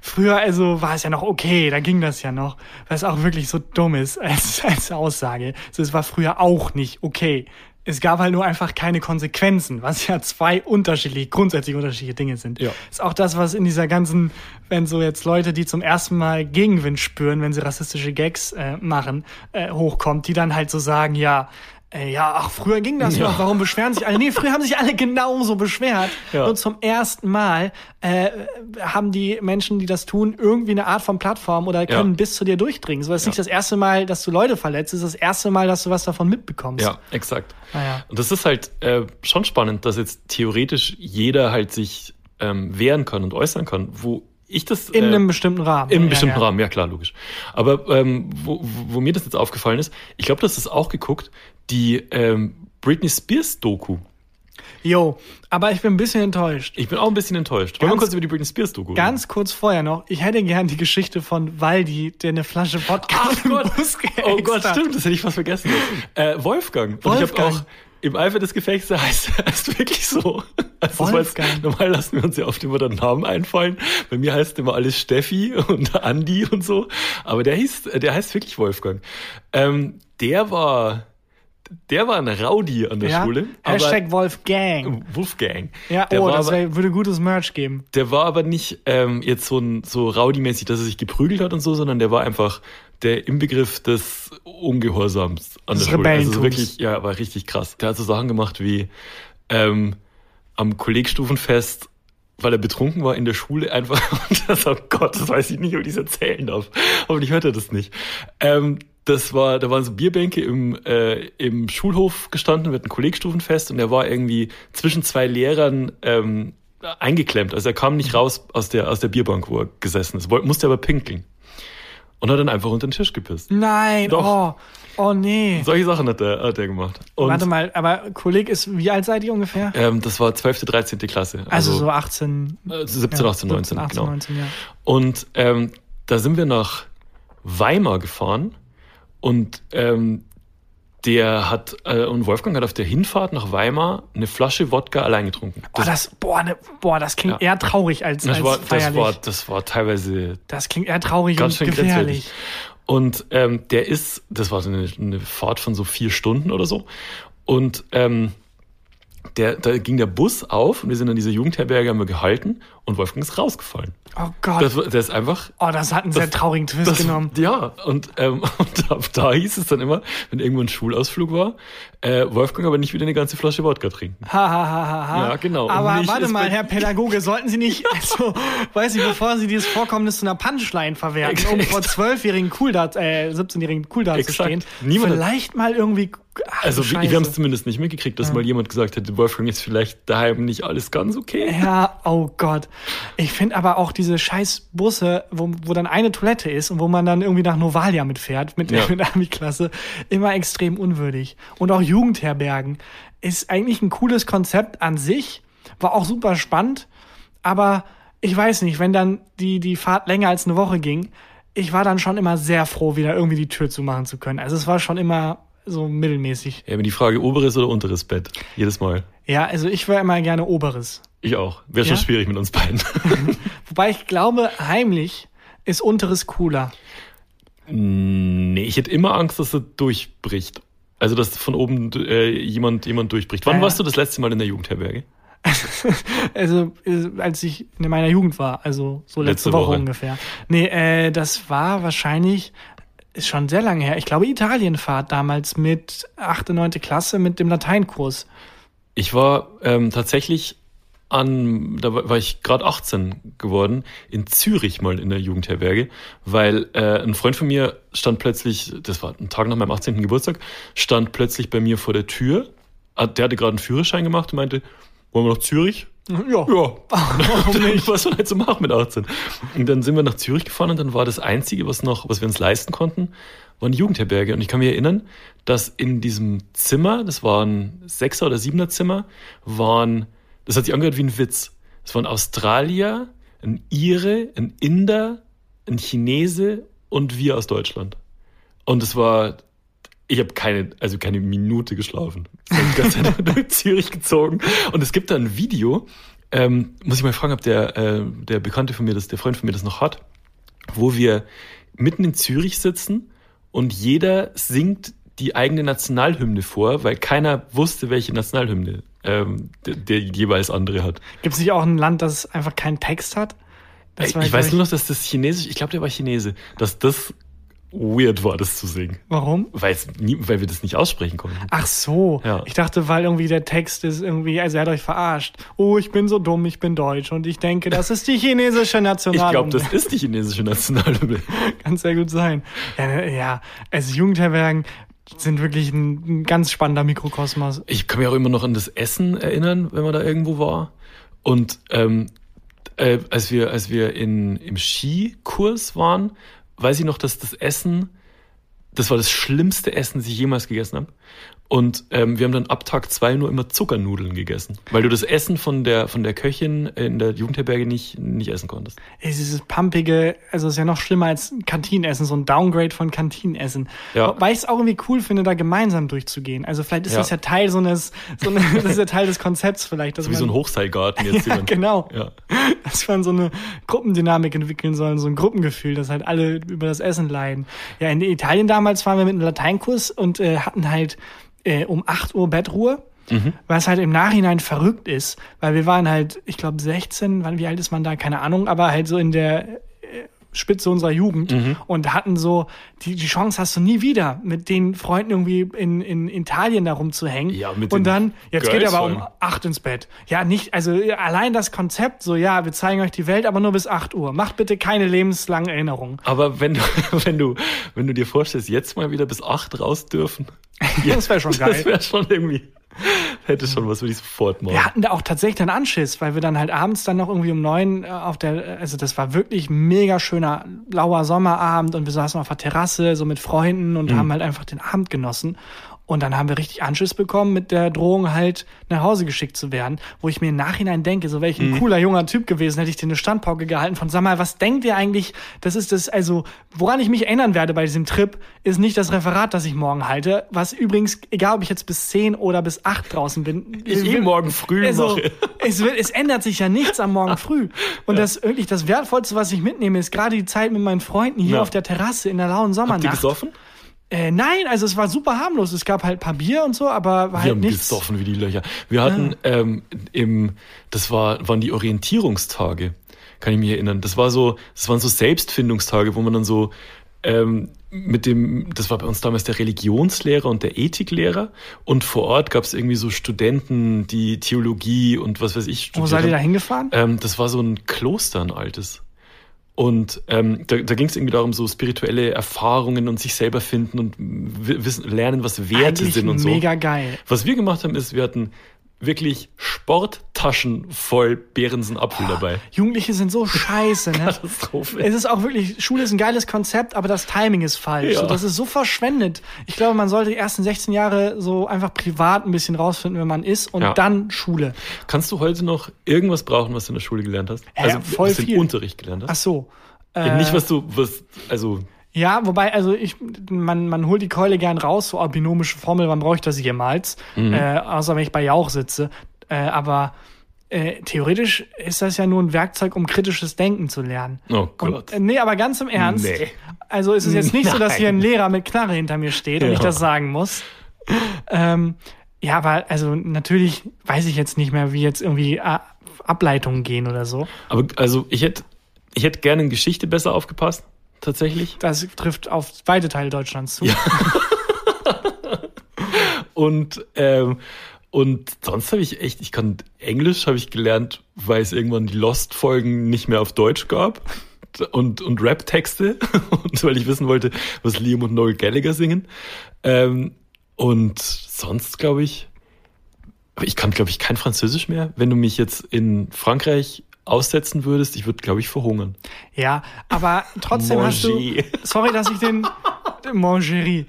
Speaker 1: früher also war es ja noch okay, da ging das ja noch. Was auch wirklich so dumm ist als, als Aussage. So, es war früher auch nicht okay. Es gab halt nur einfach keine Konsequenzen, was ja zwei unterschiedliche, grundsätzlich unterschiedliche Dinge sind.
Speaker 2: Ja.
Speaker 1: Ist auch das, was in dieser ganzen, wenn so jetzt Leute, die zum ersten Mal Gegenwind spüren, wenn sie rassistische Gags äh, machen, äh, hochkommt, die dann halt so sagen, ja, Ey, ja, ach, früher ging das ja. noch. Warum beschweren sich alle? Nee, früher haben sich alle genauso beschwert. Ja. Und zum ersten Mal äh, haben die Menschen, die das tun, irgendwie eine Art von Plattform oder können ja. bis zu dir durchdringen. So, es ist nicht das erste Mal, dass du Leute verletzt, es ist das erste Mal, dass du was davon mitbekommst.
Speaker 2: Ja, exakt. Ah, Und das ist halt äh, schon spannend, dass jetzt theoretisch jeder halt sich ähm, wehren kann und äußern kann, wo ich das.
Speaker 1: In äh, einem bestimmten Rahmen.
Speaker 2: Im ja, bestimmten ja. Rahmen, ja klar, logisch. Aber ähm, wo, wo mir das jetzt aufgefallen ist, ich glaube, das ist auch geguckt, die ähm, Britney Spears Doku.
Speaker 1: Jo, aber ich bin ein bisschen enttäuscht.
Speaker 2: Ich bin auch ein bisschen enttäuscht. Wollen wir kurz über die Britney Spears Doku
Speaker 1: Ganz kurz vorher noch. Ich hätte gern die Geschichte von Waldi, der eine Flasche Wodka
Speaker 2: Ach Gott. Oh Gott, stimmt, das hätte ich fast vergessen. äh, Wolfgang. Wolfgang. Und ich habe auch im Eifer des Gefechts heißt, heißt wirklich so. Also Wolfgang. normal lassen wir uns ja oft immer den Namen einfallen. Bei mir heißt immer alles Steffi und Andi und so. Aber der hieß, der heißt wirklich Wolfgang. Ähm, der war der war ein Rowdy an der
Speaker 1: Ja?
Speaker 2: Schule.
Speaker 1: Hashtag Wolfgang.
Speaker 2: Wolfgang.
Speaker 1: Ja,
Speaker 2: der
Speaker 1: oh, das
Speaker 2: aber,
Speaker 1: wär, würde gutes Merch geben.
Speaker 2: der war aber nicht ähm, jetzt so, ein, so Rowdy-mäßig, dass er sich geprügelt hat und so, sondern der war einfach der Inbegriff des Ungehorsams an
Speaker 1: Des
Speaker 2: der Schule. Also wirklich, ja, war richtig krass. Der hat so Sachen gemacht wie ähm, am Kollegstufenfest, weil er betrunken war in der Schule einfach, und das, oh Gott, das weiß ich nicht, ob ich das erzählen darf. Hoffentlich hört er das nicht. Ähm, das war, da waren so Bierbänke im, äh, im Schulhof gestanden, mit einem Kollegstufenfest und er war irgendwie zwischen zwei Lehrern ähm, eingeklemmt. Also er kam nicht raus aus der, aus der Bierbank, wo er gesessen ist, wollte, musste aber pinkeln. Und hat dann einfach unter den Tisch gepisst.
Speaker 1: Nein,
Speaker 2: Doch.
Speaker 1: oh, oh nee.
Speaker 2: Solche Sachen hat er, hat er gemacht. Und,
Speaker 1: Warte mal, aber Kolleg ist, wie alt seid ihr ungefähr?
Speaker 2: Ähm, das war 12., 13. Klasse.
Speaker 1: Also, so 18,
Speaker 2: äh, 17,
Speaker 1: ja,
Speaker 2: 18, 19,
Speaker 1: 17, 18,
Speaker 2: genau.
Speaker 1: 19, ja.
Speaker 2: Und ähm, da sind wir nach Weimar gefahren und ähm, der hat, äh, und Wolfgang hat auf der Hinfahrt nach Weimar eine Flasche Wodka allein getrunken.
Speaker 1: Oh, das, boah, ne, boah, das klingt
Speaker 2: Ja.
Speaker 1: eher traurig als,
Speaker 2: das,
Speaker 1: als
Speaker 2: war, das,
Speaker 1: feierlich.
Speaker 2: war, das war teilweise
Speaker 1: das klingt eher traurig
Speaker 2: ganz
Speaker 1: und gefährlich.
Speaker 2: grenzwertig. Und ähm, der ist, das war so eine, eine Fahrt von so vier Stunden oder so. Und ähm, der, da ging der Bus auf und wir sind an dieser Jugendherberge haben wir gehalten und Wolfgang ist rausgefallen.
Speaker 1: Oh Gott.
Speaker 2: Das, der ist einfach
Speaker 1: oh, das hat einen sehr traurigen Twist
Speaker 2: Das,
Speaker 1: genommen.
Speaker 2: Ja, und, ähm, und ab da hieß es dann immer, wenn irgendwo ein Schulausflug war, äh, Wolfgang aber nicht wieder eine ganze Flasche Wodka trinken.
Speaker 1: Ha, ha, ha, ha, ha.
Speaker 2: Ja, genau.
Speaker 1: Aber warte mal, Herr Pädagoge, sollten Sie nicht, also, weiß ich, bevor Sie dieses Vorkommnis zu einer Punchline verwerten, um vor zwölfjährigen Cooldat, äh, 17-jährigen Cooldat zu stehen,
Speaker 2: Niemand
Speaker 1: vielleicht mal irgendwie, ach,
Speaker 2: Also wir,
Speaker 1: Scheiße.
Speaker 2: wir haben es zumindest nicht mitgekriegt, dass mal jemand gesagt hätte, Wolfgang ist vielleicht daheim nicht alles ganz okay.
Speaker 1: Ja, oh Gott. Ich finde aber auch diese scheiß Busse, wo, wo dann eine Toilette ist und wo man dann irgendwie nach Novalia mitfährt, mit,
Speaker 2: Ja.
Speaker 1: mit der Ami-Klasse, immer extrem unwürdig. Und auch Jugendherbergen ist eigentlich ein cooles Konzept an sich, war auch super spannend, aber ich weiß nicht, wenn dann die, die Fahrt länger als eine Woche ging, ich war dann schon immer sehr froh, wieder irgendwie die Tür zumachen zu können. Also es war schon immer so mittelmäßig.
Speaker 2: Ja, aber die Frage, oberes oder unteres Bett? Jedes Mal.
Speaker 1: Ja, also ich wäre immer gerne oberes.
Speaker 2: Ich auch. Wäre schon
Speaker 1: Ja?
Speaker 2: schwierig mit uns beiden.
Speaker 1: Wobei ich glaube, heimlich ist unteres cooler.
Speaker 2: nee, ich hätte immer Angst, dass er durchbricht. Also, dass von oben äh, jemand, jemand durchbricht. Wann
Speaker 1: Ja.
Speaker 2: warst du das letzte Mal in der Jugendherberge?
Speaker 1: Also, äh, als ich in meiner Jugend war, also so letzte,
Speaker 2: Letzte
Speaker 1: Woche,
Speaker 2: Woche.
Speaker 1: ungefähr. Nee, äh, das war wahrscheinlich, ist schon sehr lange her. Ich glaube, Italienfahrt damals mit 8., 9. Klasse mit dem Lateinkurs.
Speaker 2: Ich war ähm, tatsächlich an, da war ich gerade 18 geworden, in Zürich mal in der Jugendherberge, weil äh, ein Freund von mir stand plötzlich, das war ein Tag nach meinem 18. Geburtstag, stand plötzlich bei mir vor der Tür. Ah, Der hatte gerade einen Führerschein gemacht und meinte, wollen wir nach Zürich?
Speaker 1: Ja.
Speaker 2: Ja. Warum nicht? Was man halt so macht mit 18. Und dann sind wir nach Zürich gefahren und dann war das Einzige, was noch, was wir uns leisten konnten, war eine Jugendherberge. Und ich kann mich erinnern, dass in diesem Zimmer, das war ein Sechser- oder Siebener Zimmer, waren, das hat sich angehört wie ein Witz. Es waren Australier, ein Ire, ein Inder, ein Chinese und wir aus Deutschland. Und es war, ich habe keine, also keine Minute geschlafen. Ich habe die ganze Zeit durch Zürich gezogen. Und es gibt da ein Video, ähm, muss ich mal fragen, ob der, äh, der Bekannte von mir, das, der Freund von mir das noch hat, wo wir mitten in Zürich sitzen und jeder singt die eigene Nationalhymne vor, weil keiner wusste, welche Nationalhymne ähm, der, der jeweils andere hat.
Speaker 1: Gibt es nicht auch ein Land, das einfach keinen Text hat? Das
Speaker 2: ich
Speaker 1: war,
Speaker 2: weiß nur noch, dass das Chinesisch, ich glaube, der war Chinese, dass das weird war, das zu singen.
Speaker 1: Warum?
Speaker 2: Weil's nie, weil wir das nicht aussprechen konnten.
Speaker 1: Ach so.
Speaker 2: Ja.
Speaker 1: Ich dachte, weil irgendwie der Text ist irgendwie, also er hat euch verarscht. Oh, ich bin so dumm, ich bin deutsch und ich denke, das ist die chinesische
Speaker 2: Ich
Speaker 1: Nationalhymne.
Speaker 2: glaube, das ist die chinesische Nationalhymne.
Speaker 1: Kann sehr gut sein. Ja, ja, also Jugendherbergen sind wirklich ein, ein ganz spannender Mikrokosmos.
Speaker 2: Ich kann mich auch immer noch an das Essen erinnern, wenn man da irgendwo war. Und ähm, äh, als wir, als wir in, im Skikurs waren, weiß ich noch, dass das Essen, das war das schlimmste Essen, das ich jemals gegessen habe. Und ähm, wir haben dann ab Tag zwei nur immer Zuckernudeln gegessen, weil du das Essen von der, von der Köchin in der Jugendherberge nicht, nicht essen konntest.
Speaker 1: Es ist dieses pumpige, also ist ja noch schlimmer als Kantinenessen, so ein Downgrade von Kantinenessen.
Speaker 2: Ja.
Speaker 1: Weil ich es auch irgendwie cool finde, da gemeinsam durchzugehen. Also vielleicht ist
Speaker 2: Ja.
Speaker 1: das ja Teil so eines, so eine, das ist ja Teil des Konzepts vielleicht. Dass
Speaker 2: Wie so ein Hochseilgarten jetzt.
Speaker 1: Ja, genau.
Speaker 2: Ja.
Speaker 1: dass man so eine Gruppendynamik entwickeln soll, so ein Gruppengefühl, dass halt alle über das Essen leiden. Ja, in Italien damals waren wir mit einem Lateinkurs und äh, hatten halt äh, um 8 Uhr Bettruhe. Was halt im Nachhinein verrückt ist, weil wir waren halt, ich glaube 16, wann, wie alt ist man da, keine Ahnung, aber halt so in der Spitze unserer Jugend und hatten so, die, die Chance hast du nie wieder, mit den Freunden irgendwie in, in Italien da rumzuhängen.
Speaker 2: Ja, mit
Speaker 1: und dann, jetzt geht
Speaker 2: Girls
Speaker 1: aber um acht ins Bett. Ja, nicht, also allein das Konzept, so ja, wir zeigen euch die Welt, aber nur bis 8 Uhr. Macht bitte keine lebenslangen Erinnerungen.
Speaker 2: Aber wenn du, wenn du, wenn du dir vorstellst, jetzt mal wieder bis acht raus dürfen.
Speaker 1: Das wäre schon geil.
Speaker 2: Das wäre schon irgendwie, hätte schon was, würde ich sofort machen.
Speaker 1: Wir hatten da auch tatsächlich dann Anschiss, weil wir dann halt abends dann noch irgendwie um neun äh, auf der, also das war wirklich mega schöner, lauer Sommerabend und wir saßen auf der Terrasse so mit Freunden und haben halt einfach den Abend genossen. Und dann haben wir richtig Anschiss bekommen mit der Drohung halt nach Hause geschickt zu werden, wo ich mir im Nachhinein denke, so welch ein cooler junger Typ gewesen, hätte ich dir eine Standpauke gehalten von, sag mal, was denkt ihr eigentlich, das ist das, also, woran ich mich erinnern werde bei diesem Trip, ist nicht das Referat, das ich morgen halte, was übrigens, egal ob ich jetzt bis 10 oder bis 8 draußen bin,
Speaker 2: Ich eh morgen früh
Speaker 1: also,
Speaker 2: mache.
Speaker 1: es, wird, es ändert sich ja nichts am Morgen früh. Und das wirklich das Wertvollste, was ich mitnehme, ist gerade die Zeit mit meinen Freunden hier
Speaker 2: Ja.
Speaker 1: auf der Terrasse in der lauen
Speaker 2: Habt ihr
Speaker 1: Sommernacht.
Speaker 2: gesoffen?
Speaker 1: Äh, nein, also es war super harmlos. Es gab halt ein paar Bier und so, aber war
Speaker 2: Wir
Speaker 1: halt
Speaker 2: haben
Speaker 1: nichts.
Speaker 2: gesoffen wie die Löcher. Wir hatten ähm, im, das war, waren die Orientierungstage, kann ich mich erinnern. Das war so, das waren so Selbstfindungstage, wo man dann so ähm, mit dem, das war bei uns damals der Religionslehrer und der Ethiklehrer und vor Ort gab es irgendwie so Studenten, die Theologie und was weiß ich
Speaker 1: Wo
Speaker 2: studiert
Speaker 1: seid ihr da hingefahren?
Speaker 2: Ähm, das war so ein Kloster, ein altes. Und ähm, da, da ging es irgendwie darum, so spirituelle Erfahrungen und sich selber finden und wi- wissen, lernen, was Werte
Speaker 1: Eigentlich
Speaker 2: sind und so.
Speaker 1: mega geil.
Speaker 2: Was wir gemacht haben, ist, wir hatten wirklich Sporttaschen voll Behrensen-Apfel dabei.
Speaker 1: Jugendliche sind so scheiße, ne?
Speaker 2: Katastrophe.
Speaker 1: Es ist auch wirklich, Schule ist ein geiles Konzept, aber das Timing ist falsch.
Speaker 2: Ja.
Speaker 1: So, das ist so verschwendet. Ich glaube, man sollte die ersten 16 Jahre so einfach privat ein bisschen rausfinden, wer man ist und
Speaker 2: Ja.
Speaker 1: dann Schule.
Speaker 2: Kannst du heute noch irgendwas brauchen, was du in der Schule gelernt hast? Also
Speaker 1: Ja, voll
Speaker 2: was du
Speaker 1: viel.
Speaker 2: im Unterricht gelernt hast?
Speaker 1: Ach so.
Speaker 2: Ja, Nicht, was du, was, also,
Speaker 1: Ja, wobei, also ich, man, man holt die Keule gern raus, so oh, binomische Formel, wann brauche ich das jemals?
Speaker 2: Mhm.
Speaker 1: Äh, außer wenn ich bei Jauch sitze. Äh, aber äh, theoretisch ist das ja nur ein Werkzeug, um kritisches Denken zu lernen.
Speaker 2: oh
Speaker 1: Und,
Speaker 2: Gott.
Speaker 1: äh, nee, aber ganz im Ernst.
Speaker 2: Nee.
Speaker 1: Also ist es jetzt nicht so, dass hier ein
Speaker 2: Nein.
Speaker 1: Lehrer mit Knarre hinter mir steht und
Speaker 2: Ja.
Speaker 1: ich das sagen muss. Ähm, ja, aber also natürlich weiß ich jetzt nicht mehr, wie jetzt irgendwie äh, Ableitungen gehen oder so.
Speaker 2: Aber also ich hätte, ich hätte gerne in Geschichte besser aufgepasst, tatsächlich.
Speaker 1: Das trifft auf weite Teile Deutschlands zu.
Speaker 2: Und ähm, und sonst habe ich echt, ich kann Englisch habe ich gelernt, weil es irgendwann die Lost-Folgen nicht mehr auf Deutsch gab und und Rap-Texte und weil ich wissen wollte, was Liam und Noel Gallagher singen. Ähm, und sonst glaube ich, ich kann glaube ich kein Französisch mehr. Wenn du mich jetzt in Frankreich aussetzen würdest, ich würde glaube ich verhungern.
Speaker 1: Ja, aber trotzdem hast du. Sorry, dass ich den. Mangerie.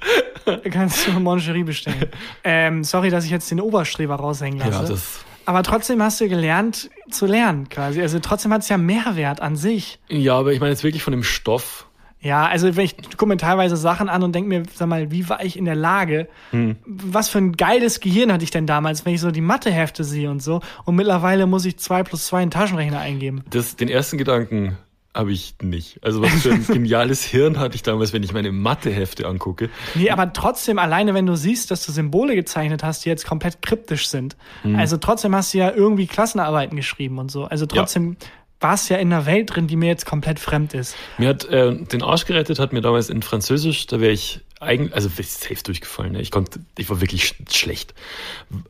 Speaker 1: Kannst du Mangerie bestellen. Ähm, sorry, dass ich jetzt den Oberstreber raushängen lasse.
Speaker 2: Ja, das
Speaker 1: aber trotzdem hast du gelernt zu lernen, quasi. Also trotzdem hat es ja Mehrwert an sich.
Speaker 2: ja, aber ich meine jetzt wirklich von dem Stoff.
Speaker 1: Ja, also wenn ich gucke mir teilweise Sachen an und denke mir, sag mal, wie war ich in der Lage?
Speaker 2: Hm.
Speaker 1: Was für ein geiles Gehirn hatte ich denn damals, wenn ich so die Mathehefte sehe und so. Und mittlerweile muss ich zwei plus zwei in den Taschenrechner eingeben.
Speaker 2: Das, den ersten Gedanken habe ich nicht. Also was für ein geniales Hirn hatte ich damals, wenn ich meine Mathehefte angucke.
Speaker 1: Nee, aber trotzdem, alleine wenn du siehst, dass du Symbole gezeichnet hast, die jetzt komplett kryptisch sind.
Speaker 2: Hm.
Speaker 1: Also trotzdem hast du ja irgendwie Klassenarbeiten geschrieben und so. Also trotzdem warst ja in einer Welt drin, die mir jetzt komplett fremd ist.
Speaker 2: Mir hat äh, den Arsch gerettet, hat mir damals in Französisch, da wäre ich eigentlich, also safe durchgefallen. Ne? Ich konnte, ich war wirklich sch schlecht.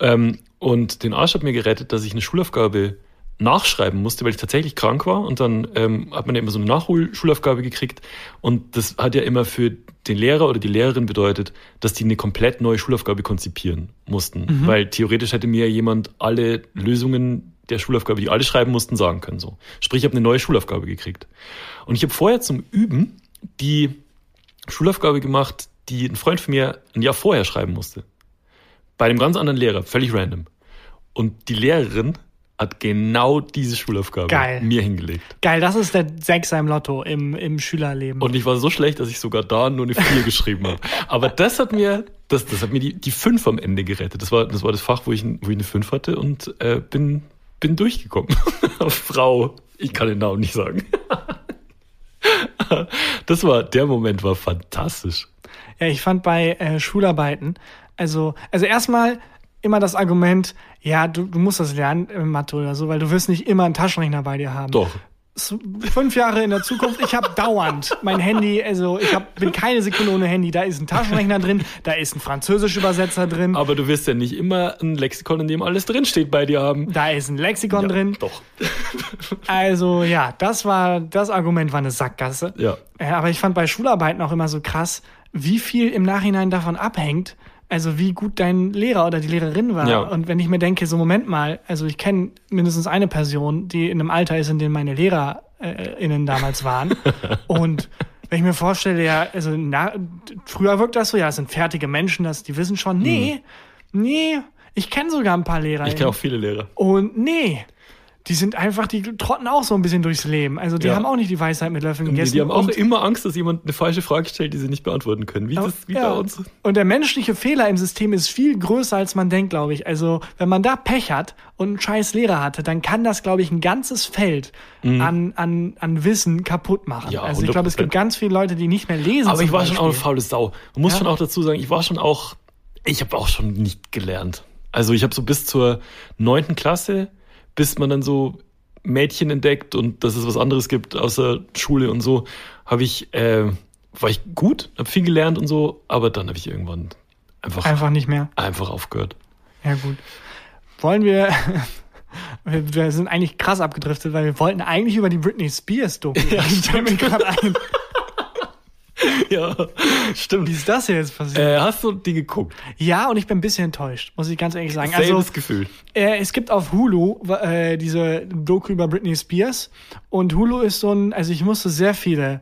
Speaker 2: Ähm, und den Arsch hat mir gerettet, dass ich eine Schulaufgabe nachschreiben musste, weil ich tatsächlich krank war und dann ähm, hat man ja immer so eine Nachholschulaufgabe gekriegt und das hat ja immer für den Lehrer oder die Lehrerin bedeutet, dass die eine komplett neue Schulaufgabe konzipieren mussten, weil theoretisch hätte mir jemand alle Lösungen der Schulaufgabe, die alle schreiben mussten, sagen können. So. Sprich, ich habe eine neue Schulaufgabe gekriegt. Und ich habe vorher zum Üben die Schulaufgabe gemacht, die ein Freund von mir ein Jahr vorher schreiben musste. Bei einem ganz anderen Lehrer, völlig random. Und die Lehrerin hat genau diese Schulaufgabe
Speaker 1: Geil.
Speaker 2: mir hingelegt.
Speaker 1: Geil, das ist der Sechser im Lotto im, im Schülerleben.
Speaker 2: Und ich war so schlecht, dass ich sogar da nur eine 4 geschrieben habe. Aber das hat mir, das, das hat mir die, die 5 am Ende gerettet. Das war das, war das Fach, wo ich, wo ich eine 5 hatte und äh, bin, bin durchgekommen. Frau, ich kann den Namen nicht sagen. das war, der Moment war fantastisch.
Speaker 1: Ja, ich fand bei äh, Schularbeiten, Also, also erstmal immer das Argument, ja, du, du musst das lernen, äh, Mathe oder so, weil du wirst nicht immer einen Taschenrechner bei dir haben.
Speaker 2: Doch.
Speaker 1: Fünf Jahre in der Zukunft, ich habe dauernd mein Handy, also ich hab, bin keine Sekunde ohne Handy. Da ist ein Taschenrechner drin, da ist ein Französisch-Übersetzer drin,
Speaker 2: Aber du wirst ja nicht immer ein Lexikon, in dem alles drinsteht, bei dir haben.
Speaker 1: da ist ein Lexikon drin.
Speaker 2: Doch.
Speaker 1: Also ja, das war, das Argument war eine Sackgasse.
Speaker 2: Ja.
Speaker 1: Ja, aber ich fand bei Schularbeiten auch immer so krass, wie viel im Nachhinein davon abhängt, also wie gut dein Lehrer oder die Lehrerin war.
Speaker 2: Ja.
Speaker 1: Und wenn ich mir denke, so Moment mal, also ich kenne mindestens eine Person, die in einem Alter ist, in dem meine LehrerInnen damals waren. und wenn ich mir vorstelle, ja, also na, früher wirkt das so, ja, es sind fertige Menschen, das, die wissen schon, nee, nee, ich kenne sogar ein paar Lehrer.
Speaker 2: Hm. Ich kenne auch viele Lehrer.
Speaker 1: Und nee, die sind einfach, die trotten auch so ein bisschen durchs Leben. Also die
Speaker 2: Ja.
Speaker 1: haben auch nicht die Weisheit mit Löffeln gegessen.
Speaker 2: die haben auch immer Angst, dass jemand eine falsche Frage stellt, die sie nicht beantworten können. Wie, das, wie
Speaker 1: ja.
Speaker 2: bei uns.
Speaker 1: Und der menschliche Fehler im System ist viel größer, als man denkt, glaube ich. Also wenn man da Pech hat und einen scheiß Lehrer hatte, dann kann das, glaube ich, ein ganzes Feld an, an, an Wissen kaputt machen.
Speaker 2: Mhm. Ja,
Speaker 1: also ich glaube, es
Speaker 2: 100%.
Speaker 1: gibt ganz viele Leute, die nicht mehr lesen.
Speaker 2: Aber ich war schon auch eine
Speaker 1: Beispiel.
Speaker 2: faule Sau. Man muss
Speaker 1: Ja.
Speaker 2: schon auch dazu sagen, ich war schon auch, ich habe auch schon nicht gelernt. Also ich habe so bis zur neunten Klasse, bis man dann so Mädchen entdeckt und dass es was anderes gibt außer Schule und so, habe ich, äh, war ich gut, habe viel gelernt und so, aber dann habe ich irgendwann einfach,
Speaker 1: Einfach nicht mehr.
Speaker 2: einfach aufgehört.
Speaker 1: Ja, gut. Wollen wir. Wir, sind eigentlich krass abgedriftet, weil wir wollten eigentlich über die Britney Spears Doku. Ja, fällt mir gerade ein.
Speaker 2: Ja, stimmt.
Speaker 1: Wie ist das hier jetzt passiert?
Speaker 2: Äh, hast du die geguckt?
Speaker 1: Ja, und ich bin ein bisschen enttäuscht, muss ich ganz ehrlich sagen.
Speaker 2: Selbes
Speaker 1: Also,
Speaker 2: Gefühl.
Speaker 1: äh, es gibt auf Hulu äh, diese Doku über Britney Spears. Und Hulu ist so ein, also ich musste sehr viele,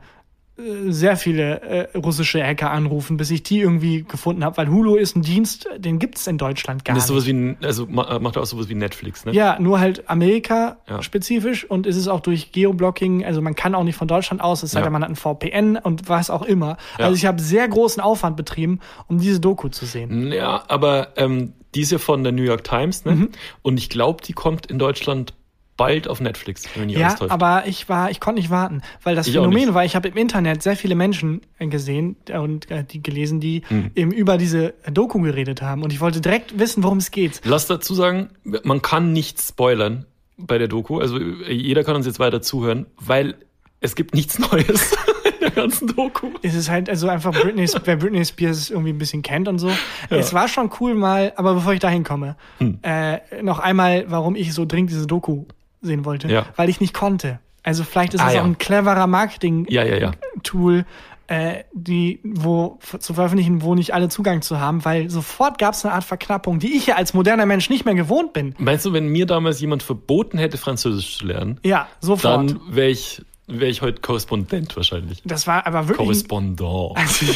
Speaker 1: sehr viele äh, russische Hacker anrufen, bis ich die irgendwie gefunden habe, weil Hulu ist ein Dienst, den gibt's in Deutschland gar
Speaker 2: Das ist
Speaker 1: nicht.
Speaker 2: sowas wie, ein- also ma- macht auch sowas wie Netflix, ne?
Speaker 1: Ja, nur halt Amerika
Speaker 2: Ja.
Speaker 1: spezifisch und es ist auch durch Geoblocking, also man kann auch nicht von Deutschland aus, es sei denn, man hat ein VPN und was auch immer.
Speaker 2: Ja.
Speaker 1: Also ich habe sehr großen Aufwand betrieben, um diese Doku zu sehen.
Speaker 2: Ja, aber ähm, die ist ja von der New York Times, ne?
Speaker 1: Mhm.
Speaker 2: Und ich glaube, die kommt in Deutschland bald auf Netflix, wenn mich
Speaker 1: Ja, aber ich war, ich konnte nicht warten, weil das
Speaker 2: Ich
Speaker 1: Phänomen war, ich habe im Internet sehr viele Menschen äh, gesehen und äh, die gelesen, die
Speaker 2: Hm.
Speaker 1: eben über diese Doku geredet haben und ich wollte direkt wissen, worum es geht.
Speaker 2: Lass dazu sagen, man kann nicht spoilern bei der Doku. Also äh, jeder kann uns jetzt weiter zuhören, weil es gibt nichts Neues in der ganzen Doku.
Speaker 1: Es ist halt also einfach Britney, wer Britney Spears irgendwie ein bisschen kennt und so. Es war schon cool mal, aber bevor ich dahin komme,
Speaker 2: Hm.
Speaker 1: äh, noch einmal, warum ich so dringend diese Doku sehen wollte,
Speaker 2: Ja.
Speaker 1: weil ich nicht konnte. Also vielleicht ist
Speaker 2: Ah,
Speaker 1: es
Speaker 2: ja.
Speaker 1: auch ein cleverer Marketing-Tool,
Speaker 2: Ja,
Speaker 1: äh, die wo zu veröffentlichen, wo nicht alle Zugang zu haben, weil sofort gab es eine Art Verknappung, die ich ja als moderner Mensch nicht mehr gewohnt bin.
Speaker 2: Meinst du, wenn mir damals jemand verboten hätte, Französisch zu lernen,
Speaker 1: Ja, sofort.
Speaker 2: dann wäre ich, wäre ich heute Korrespondent wahrscheinlich.
Speaker 1: das war aber wirklich.
Speaker 2: Korrespondent.
Speaker 1: Also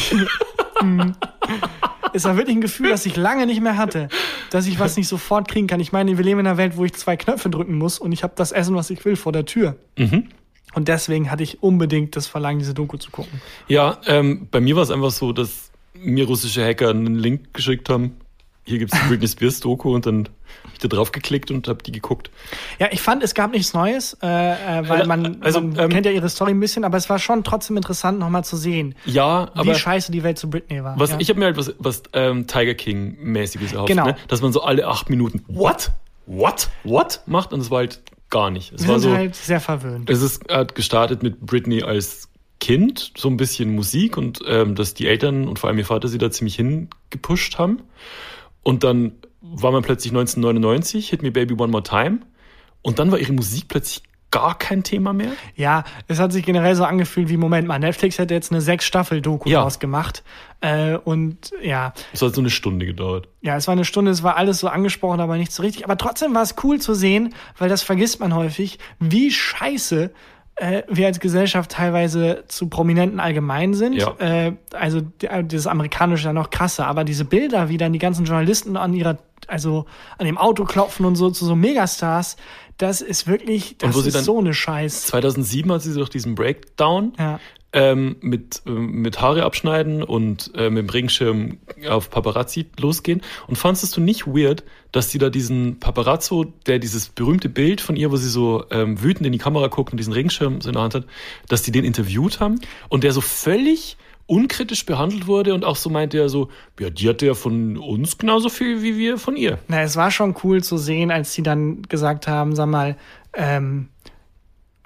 Speaker 1: Mm. es war wirklich ein Gefühl, das ich lange nicht mehr hatte, dass ich was nicht sofort kriegen kann. Ich meine, wir leben in einer Welt, wo ich zwei Knöpfe drücken muss und ich habe das Essen, was ich will, vor der Tür.
Speaker 2: Mhm.
Speaker 1: Und deswegen hatte ich unbedingt das Verlangen, diese Doku zu gucken.
Speaker 2: Ja, ähm, bei mir war es einfach so, dass mir russische Hacker einen Link geschickt haben. Hier gibt's die Britney Spears Doku und dann hab ich da drauf geklickt und habe die geguckt.
Speaker 1: Ja, ich fand, es gab nichts Neues, äh, äh, weil
Speaker 2: Äh,
Speaker 1: man,
Speaker 2: also,
Speaker 1: man
Speaker 2: ähm,
Speaker 1: kennt ja ihre Story ein bisschen, aber es war schon trotzdem interessant, nochmal zu sehen,
Speaker 2: Ja,
Speaker 1: wie
Speaker 2: aber
Speaker 1: scheiße die Welt zu Britney war.
Speaker 2: was
Speaker 1: ja.
Speaker 2: ich habe mir halt was, was ähm, Tiger King mäßiges erhofft,
Speaker 1: Genau.
Speaker 2: ne? dass man so alle acht Minuten What? What? What? macht und es war halt gar nicht. Es
Speaker 1: Wir
Speaker 2: war
Speaker 1: sind
Speaker 2: so,
Speaker 1: halt sehr verwöhnt.
Speaker 2: es ist hat gestartet mit Britney als Kind, so ein bisschen Musik und ähm, dass die Eltern und vor allem ihr Vater sie da ziemlich hingepusht haben. Und dann war man plötzlich 1999, Hit Me Baby One More Time. Und dann war ihre Musik plötzlich gar kein Thema mehr.
Speaker 1: Ja, es hat sich generell so angefühlt wie, Moment mal, Netflix hätte jetzt eine Sechs-Staffel-Doku
Speaker 2: Ja.
Speaker 1: draus gemacht. Äh, und ja,
Speaker 2: Es hat so eine Stunde gedauert.
Speaker 1: Ja, es war eine Stunde, es war alles so angesprochen, aber nicht so richtig. Aber trotzdem war es cool zu sehen, weil das vergisst man häufig, wie scheiße äh, wir als Gesellschaft teilweise zu Prominenten allgemein sind.
Speaker 2: Ja.
Speaker 1: Äh, also äh, das Amerikanische ja noch krasser, aber diese Bilder, wie dann die ganzen Journalisten an ihrer, also an dem Auto klopfen und so zu so Megastars, das ist wirklich, das
Speaker 2: wo sie
Speaker 1: ist
Speaker 2: dann-
Speaker 1: so eine Scheiß.
Speaker 2: 2007 hat sie doch diesen Breakdown
Speaker 1: Ja.
Speaker 2: ähm, mit, ähm, mit Haare abschneiden und äh, mit dem Regenschirm auf Paparazzi losgehen. Und fandest du nicht weird, dass sie da diesen Paparazzo, der dieses berühmte Bild von ihr, wo sie so ähm, wütend in die Kamera guckt und diesen Regenschirm so in der Hand hat, dass die den interviewt haben und der so völlig unkritisch behandelt wurde und auch so meinte er so, ja, die hatte ja von uns genauso viel wie wir von ihr.
Speaker 1: Na, es war schon cool zu sehen, als die dann gesagt haben, sag mal, ähm,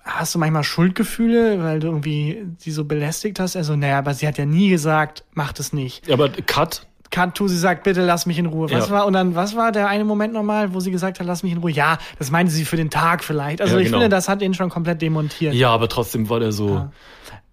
Speaker 1: hast du manchmal Schuldgefühle, weil du irgendwie sie so belästigt hast? Also, naja, aber sie hat ja nie gesagt, mach das nicht.
Speaker 2: Ja, aber Cut,
Speaker 1: Kantu, sie sagt, bitte lass mich in Ruhe. Was
Speaker 2: Ja.
Speaker 1: war, und dann, was war der eine Moment nochmal, wo sie gesagt hat, lass mich in Ruhe? Ja, das meinte sie für den Tag vielleicht. Also
Speaker 2: Ja,
Speaker 1: ich
Speaker 2: genau.
Speaker 1: finde, das hat ihn schon komplett demontiert.
Speaker 2: ja, aber trotzdem war der so,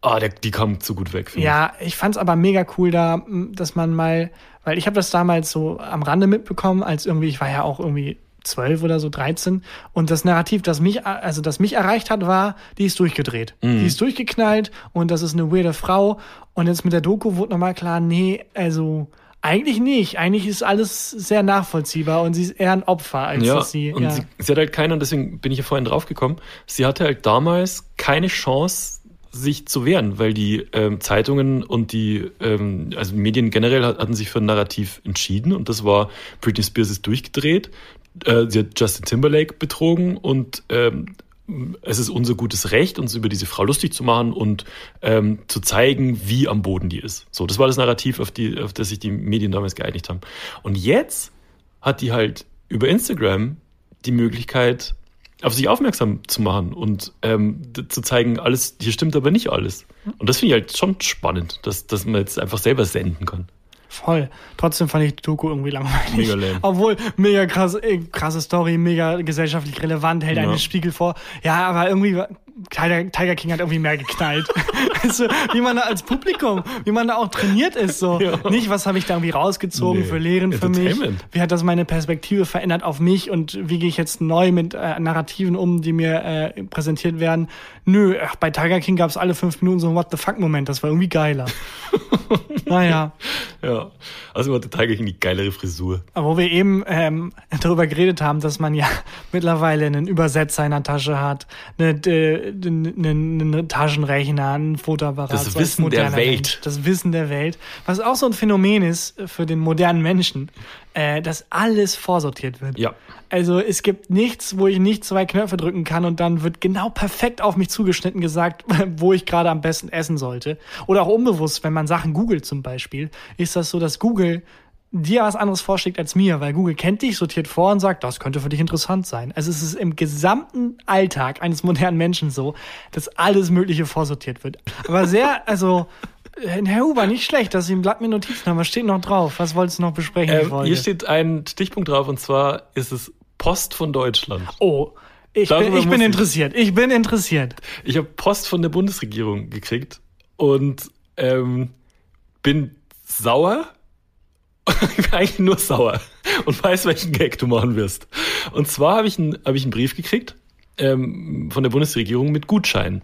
Speaker 2: ah, der, die kam zu gut weg.
Speaker 1: Ja, ich fand's aber mega cool da, dass man mal, weil ich habe das damals so am Rande mitbekommen, als irgendwie, ich war ja auch irgendwie zwölf oder so, 13. Und das Narrativ, das mich, also das mich erreicht hat, war, die ist durchgedreht. Die ist durchgeknallt und das ist eine weirde Frau. Und jetzt mit der Doku wurde nochmal klar, nee, also eigentlich nicht. Eigentlich ist alles sehr nachvollziehbar und sie ist eher ein Opfer, als
Speaker 2: Ja,
Speaker 1: dass sie.
Speaker 2: und
Speaker 1: ja.
Speaker 2: sie, sie hat halt keinen, und deswegen bin ich ja vorhin drauf gekommen, sie hatte halt damals keine Chance, sich zu wehren, weil die ähm, Zeitungen und die, ähm, also Medien generell hat- hatten sich für ein Narrativ entschieden und das war, Britney Spears ist durchgedreht, äh, sie hat Justin Timberlake betrogen und ähm, es ist unser gutes Recht, uns über diese Frau lustig zu machen und ähm, zu zeigen, wie am Boden die ist. So, das war das Narrativ, auf, die, auf das sich die Medien damals geeinigt haben. Und jetzt hat die halt über Instagram die Möglichkeit, auf sich aufmerksam zu machen und ähm, zu zeigen, alles, hier stimmt aber nicht alles. Und das finde ich halt schon spannend, dass, dass man jetzt einfach selber senden kann.
Speaker 1: Voll. Trotzdem fand ich die Doku irgendwie langweilig.
Speaker 2: Mega lame.
Speaker 1: Obwohl, mega krass, äh, krasse Story, mega gesellschaftlich relevant, hält
Speaker 2: Ja.
Speaker 1: einen Spiegel vor. Ja, aber irgendwie, war- Tiger, Tiger King hat irgendwie mehr geknallt. also, wie man da als Publikum, wie man da auch trainiert ist, so.
Speaker 2: Ja.
Speaker 1: Nicht, was habe ich da irgendwie rausgezogen
Speaker 2: Nee.
Speaker 1: für Lehren für mich? Wie hat das meine Perspektive verändert auf mich und wie gehe ich jetzt neu mit äh, Narrativen um, die mir äh, präsentiert werden? Nö, ach, bei Tiger King gab es alle fünf Minuten so ein What the fuck Moment, das war irgendwie geiler. naja.
Speaker 2: Ja, also hat der Tiger King die geilere Frisur.
Speaker 1: Aber wo wir eben ähm, darüber geredet haben, dass man ja mittlerweile einen Übersetzer in der Tasche hat, einen, äh, einen, Taschenrechner, einen Fotoapparat.
Speaker 2: Das Wissen der Welt.
Speaker 1: Mensch. Das Wissen der Welt. Was auch so ein Phänomen ist für den modernen Menschen, äh, dass alles vorsortiert wird.
Speaker 2: Ja.
Speaker 1: Also es gibt nichts, wo ich nicht zwei Knöpfe drücken kann und dann wird genau perfekt auf mich zugeschnitten gesagt, wo ich gerade am besten essen sollte. Oder auch unbewusst, wenn man Sachen googelt zum Beispiel, ist das so, dass Google dir was anderes vorschlägt als mir, weil Google kennt dich, sortiert vor und sagt, das könnte für dich interessant sein. Also es ist im gesamten Alltag eines modernen Menschen so, dass alles Mögliche vorsortiert wird. Aber sehr, also äh, Herr Huber, nicht schlecht, dass Sie ein Blatt mit Notizen haben. Was steht noch drauf? Was wolltest du noch besprechen?
Speaker 2: Ähm, hier steht ein Stichpunkt drauf und zwar ist es Post von Deutschland.
Speaker 1: Oh, ich
Speaker 2: Darüber
Speaker 1: bin, ich bin interessiert. Ich bin interessiert.
Speaker 2: Ich habe Post von der Bundesregierung gekriegt und ähm, bin sauer. Ich bin eigentlich nur sauer und weiß, welchen Gag du machen wirst. Und zwar habe ich, einen- hab ich einen Brief gekriegt ähm, von der Bundesregierung mit Gutschein.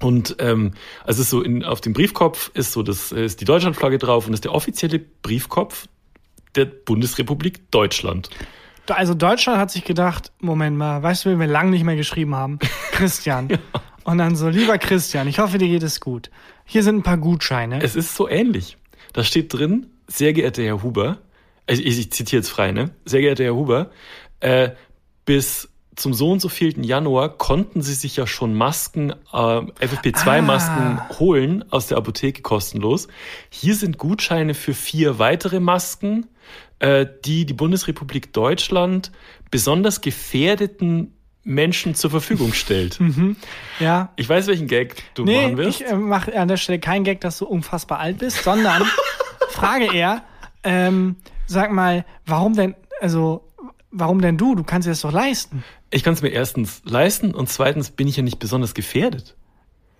Speaker 2: Und ähm, also es ist so in, auf dem Briefkopf ist so das ist die Deutschlandflagge drauf und das ist der offizielle Briefkopf der Bundesrepublik Deutschland.
Speaker 1: Also Deutschland hat sich gedacht, Moment mal, weißt du, wen wir lange nicht mehr geschrieben haben? Christian. Und dann so, lieber Christian, ich hoffe, dir geht es gut. Hier sind ein paar Gutscheine.
Speaker 2: Es ist so ähnlich. Da steht drin, sehr geehrter Herr Huber, also ich, ich zitiere jetzt frei, ne? Sehr geehrter Herr Huber, äh, bis zum so und so vielten Januar konnten Sie sich ja schon Masken, äh, FFP2-Masken
Speaker 1: Ah.
Speaker 2: holen aus der Apotheke kostenlos. Hier sind Gutscheine für vier weitere Masken, äh, die die Bundesrepublik Deutschland besonders gefährdeten Menschen zur Verfügung stellt.
Speaker 1: ja.
Speaker 2: Ich weiß, welchen Gag du
Speaker 1: Nee,
Speaker 2: machen wirst.
Speaker 1: ich äh, mache an der Stelle keinen Gag, dass du unfassbar alt bist, sondern frage eher, ähm, sag mal, warum denn, also, warum denn du? Du kannst dir das doch leisten.
Speaker 2: Ich kann es mir erstens leisten und zweitens bin ich ja nicht besonders gefährdet.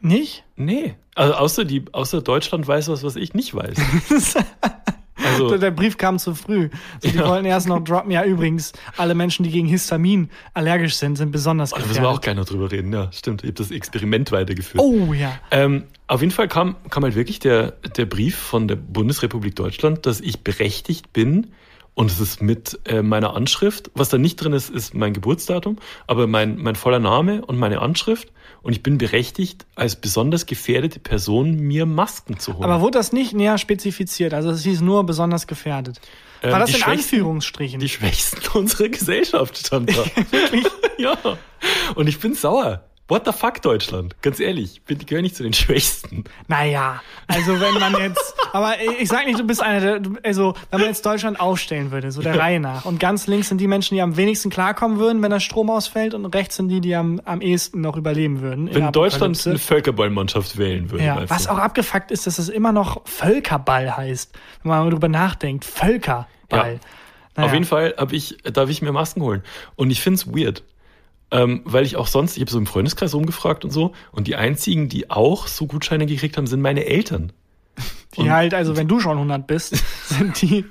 Speaker 1: Nicht?
Speaker 2: Nee. Also außer die, außer Deutschland weiß was, was ich nicht weiß. Also,
Speaker 1: Der Brief kam zu früh. So, die
Speaker 2: Ja.
Speaker 1: wollten erst noch droppen. Ja, übrigens, alle Menschen, die gegen Histamin allergisch sind, sind besonders
Speaker 2: da
Speaker 1: gefährdet.
Speaker 2: müssen wir auch gleich noch drüber reden. Ja, stimmt. Ich habe das Experiment weitergeführt.
Speaker 1: Oh ja.
Speaker 2: Ähm, auf jeden Fall kam, kam halt wirklich der, der Brief von der Bundesrepublik Deutschland, dass ich berechtigt bin, und es ist mit äh, meiner Anschrift, was da nicht drin ist, ist mein Geburtsdatum, aber mein, mein voller Name und meine Anschrift. Und ich bin berechtigt, als besonders gefährdete Person mir Masken zu holen.
Speaker 1: Aber wurde das nicht näher spezifiziert? Also es hieß nur besonders gefährdet. War
Speaker 2: Ähm,
Speaker 1: das
Speaker 2: die
Speaker 1: in Anführungsstrichen?
Speaker 2: Die Schwächsten unserer Gesellschaft stand da. ja. Und ich bin sauer. What the fuck, Deutschland? Ganz ehrlich, ich gehöre nicht zu den Schwächsten.
Speaker 1: Naja, also wenn man jetzt, aber ich sag nicht, du bist einer der, also wenn man jetzt Deutschland aufstellen würde, so der Reihe nach. Und ganz links sind die Menschen, die am wenigsten klarkommen würden, wenn der Strom ausfällt, und rechts sind die, die am, am ehesten noch überleben würden.
Speaker 2: Wenn Deutschland eine Völkerballmannschaft wählen würde.
Speaker 1: Ja, was auch abgefuckt ist, dass es immer noch Völkerball heißt, wenn man mal drüber nachdenkt. Völkerball.
Speaker 2: Ja.
Speaker 1: Naja.
Speaker 2: Auf jeden Fall hab ich, darf ich mir Masken holen. Und ich find's weird. Ähm, weil ich auch sonst, ich habe so im Freundeskreis rumgefragt und so, und die einzigen, die auch so Gutscheine gekriegt haben, sind meine Eltern.
Speaker 1: Die halt, also wenn du schon 100 bist, sind die.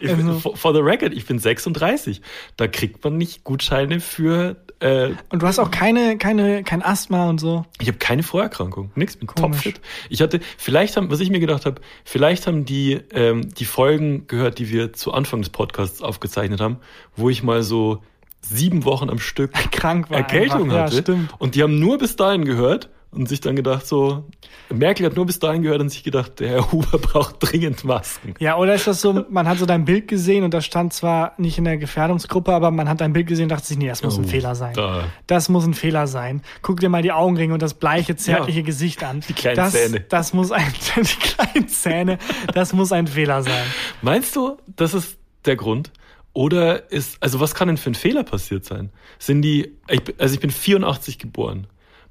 Speaker 2: Ich,
Speaker 1: Also-
Speaker 2: for, for the record, ich bin 36. Da kriegt man nicht Gutscheine für. Äh,
Speaker 1: Und du hast auch keine, keine, kein Asthma und so.
Speaker 2: ich habe keine Vorerkrankung, nix, bin topfit. Ich hatte, vielleicht haben, was ich mir gedacht habe, vielleicht haben die ähm, die Folgen gehört, die wir zu Anfang des Podcasts aufgezeichnet haben, wo ich mal so sieben Wochen am Stück
Speaker 1: Krank war.
Speaker 2: Erkältung
Speaker 1: einfach.
Speaker 2: hatte.
Speaker 1: Ja, stimmt.
Speaker 2: Und die haben nur bis dahin gehört und sich dann gedacht so, Merkel hat nur bis dahin gehört und sich gedacht, der Herr Huber braucht dringend Masken.
Speaker 1: Ja, oder ist das so, man hat so dein Bild gesehen und das stand zwar nicht in der Gefährdungsgruppe, aber man hat dein Bild gesehen und dachte sich, nee, das muss ein
Speaker 2: Oh,
Speaker 1: Fehler sein.
Speaker 2: da.
Speaker 1: Das muss ein Fehler sein. Guck dir mal die Augenringe und das bleiche, zärtliche
Speaker 2: Ja.
Speaker 1: Gesicht an.
Speaker 2: Die kleinen
Speaker 1: das,
Speaker 2: Zähne.
Speaker 1: Das muss ein, die kleinen Zähne, das muss ein Fehler sein.
Speaker 2: Meinst du, das ist der Grund? Oder ist, also was kann denn für ein Fehler passiert sein? Sind die, also ich bin 84 geboren.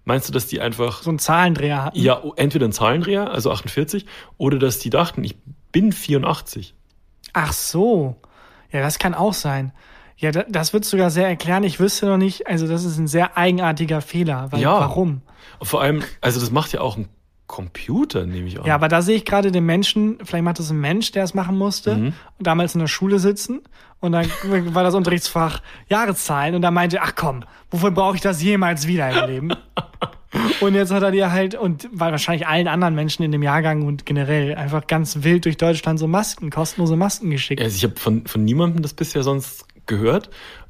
Speaker 2: Meinst du, dass die einfach,
Speaker 1: So ein Zahlendreher hatten.
Speaker 2: ja, entweder ein Zahlendreher, also 48, oder dass die dachten, ich bin 84?
Speaker 1: Ach so. Ja, das kann auch sein. Ja, da- das wird sogar sehr erklären. Ich wüsste noch nicht, also das ist ein sehr eigenartiger Fehler. Weil,
Speaker 2: Ja.
Speaker 1: Warum?
Speaker 2: Vor allem, also das macht ja auch ein Computer, nehme ich an.
Speaker 1: Ja, aber da sehe ich gerade den Menschen, vielleicht macht das ein Mensch, der es machen musste,
Speaker 2: Mhm.
Speaker 1: und damals in der Schule sitzen und dann war das Unterrichtsfach Jahreszahlen und da meinte, ach komm, wofür brauche ich das jemals wieder im Leben? Und jetzt hat er dir halt, und weil wahrscheinlich allen anderen Menschen in dem Jahrgang und generell einfach ganz wild durch Deutschland so Masken, kostenlose Masken geschickt.
Speaker 2: Also ich habe von, von niemandem das bisher sonst gehört.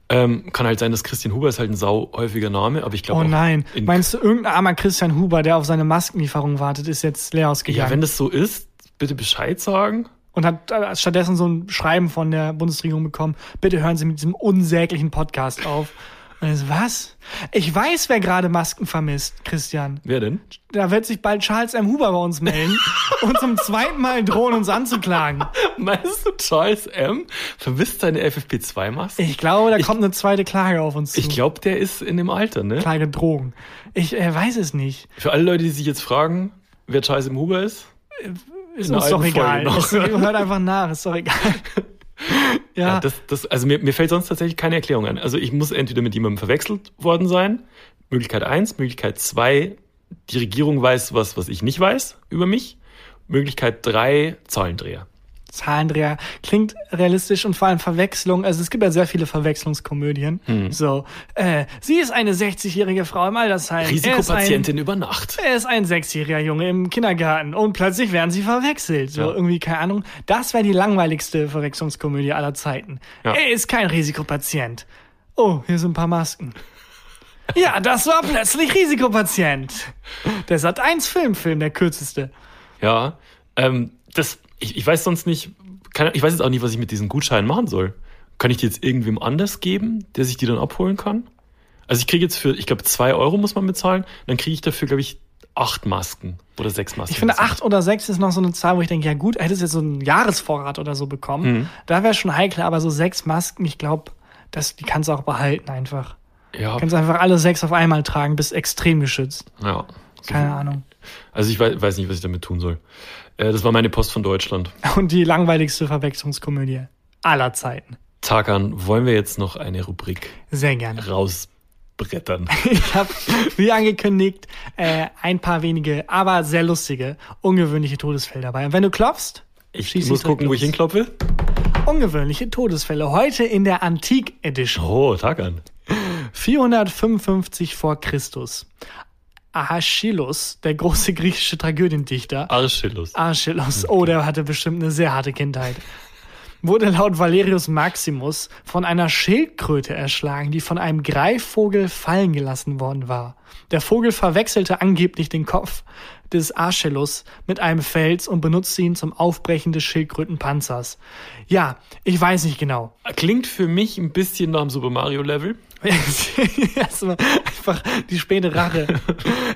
Speaker 2: Ähm, kann halt sein, dass Christian Huber ist halt ein sau häufiger Name, aber ich glaube
Speaker 1: Oh nein,
Speaker 2: in-
Speaker 1: meinst du, irgendein armer Christian Huber, der auf seine Maskenlieferung wartet, ist jetzt leer
Speaker 2: ja,
Speaker 1: ausgegangen
Speaker 2: wenn das so ist, bitte Bescheid sagen.
Speaker 1: Und hat äh, stattdessen so ein Schreiben von der Bundesregierung bekommen, bitte hören Sie mit diesem unsäglichen Podcast auf. Und er so, was? Ich weiß, wer gerade Masken vermisst, Christian.
Speaker 2: Wer denn?
Speaker 1: Da wird sich bald Charles M. Huber bei uns melden und zum zweiten Mal drohen, uns anzuklagen.
Speaker 2: Meinst du, Charles M. vermisst seine FFP2-Maske?
Speaker 1: Ich glaube, da kommt eine zweite Klage auf uns zu.
Speaker 2: Ich glaube, der ist in dem Alter, ne?
Speaker 1: Klage Drogen. Ich äh, weiß es nicht.
Speaker 2: Für alle Leute, die sich jetzt fragen, wer Charles M. Huber ist,
Speaker 1: Ist uns doch egal. Ist, hört einfach nach, ist doch egal. ja,
Speaker 2: Ja, das, das, also mir, mir fällt sonst tatsächlich keine Erklärung ein. Also ich muss entweder mit jemandem verwechselt worden sein. Möglichkeit eins, Möglichkeit zwei, die Regierung weiß was, was ich nicht weiß über mich. Möglichkeit drei, Zahlendreher.
Speaker 1: Zahlendreher klingt realistisch und vor allem Verwechslung. Also es gibt ja sehr viele Verwechslungskomödien.
Speaker 2: Hm.
Speaker 1: So, äh, sie ist eine 60-jährige Frau im Altersheim.
Speaker 2: Risikopatientin über Nacht.
Speaker 1: Er ist ein, er ist ein sechsjähriger Junge im Kindergarten und plötzlich werden sie verwechselt. So
Speaker 2: Ja.
Speaker 1: irgendwie, keine Ahnung. Das wäre die langweiligste Verwechslungskomödie aller Zeiten.
Speaker 2: Ja.
Speaker 1: Er ist kein Risikopatient. Oh, hier sind ein paar Masken. ja, das war plötzlich Risikopatient. Der Sat 1 Filmfilm, der kürzeste.
Speaker 2: Ja, ähm, das, ich, ich weiß sonst nicht, kann, ich weiß jetzt auch nicht, was ich mit diesen Gutscheinen machen soll. Kann ich die jetzt irgendwem anders geben, der sich die dann abholen kann? Also ich kriege jetzt für, ich glaube, zwei Euro muss man bezahlen, dann kriege ich dafür, glaube ich, acht Masken oder sechs Masken.
Speaker 1: Ich finde, acht oder sechs ist noch so eine Zahl, wo ich denke, ja gut, hättest du jetzt so einen Jahresvorrat oder so bekommen.
Speaker 2: Mhm.
Speaker 1: Da wäre schon heikel, aber so sechs Masken, ich glaube, das, die kannst du auch behalten einfach.
Speaker 2: Ja,
Speaker 1: Kannst einfach alle sechs auf einmal tragen, bist extrem geschützt.
Speaker 2: ja.
Speaker 1: Keine Ahnung.
Speaker 2: Also ich weiß, weiß nicht, was ich damit tun soll. Äh, das war meine Post von Deutschland.
Speaker 1: Und die langweiligste Verwechslungskomödie aller Zeiten.
Speaker 2: Tagan, wollen wir jetzt noch eine Rubrik
Speaker 1: Sehr gerne.
Speaker 2: rausbrettern?
Speaker 1: Ich habe, wie angekündigt, äh, ein paar wenige, aber sehr lustige, ungewöhnliche Todesfälle dabei. Und wenn du klopfst,
Speaker 2: Ich muss gucken, wo ich
Speaker 1: los.
Speaker 2: hinklopfe.
Speaker 1: Ungewöhnliche Todesfälle. Heute in der Antik Edition.
Speaker 2: Oh, Tagan.
Speaker 1: 455 vor Christus. Aeschylus, der große griechische Tragödiendichter,
Speaker 2: Arschillus.
Speaker 1: Aeschylus, oh, der hatte bestimmt eine sehr harte Kindheit, wurde laut Valerius Maximus von einer Schildkröte erschlagen, die von einem Greifvogel fallen gelassen worden war. Der Vogel verwechselte angeblich den Kopf des Archelaus mit einem Fels und benutzte ihn zum Aufbrechen des Schildkrötenpanzers. Ja, ich weiß nicht genau.
Speaker 2: Klingt für mich ein bisschen nach dem Super Mario Level.
Speaker 1: Erstmal einfach die späte Rache.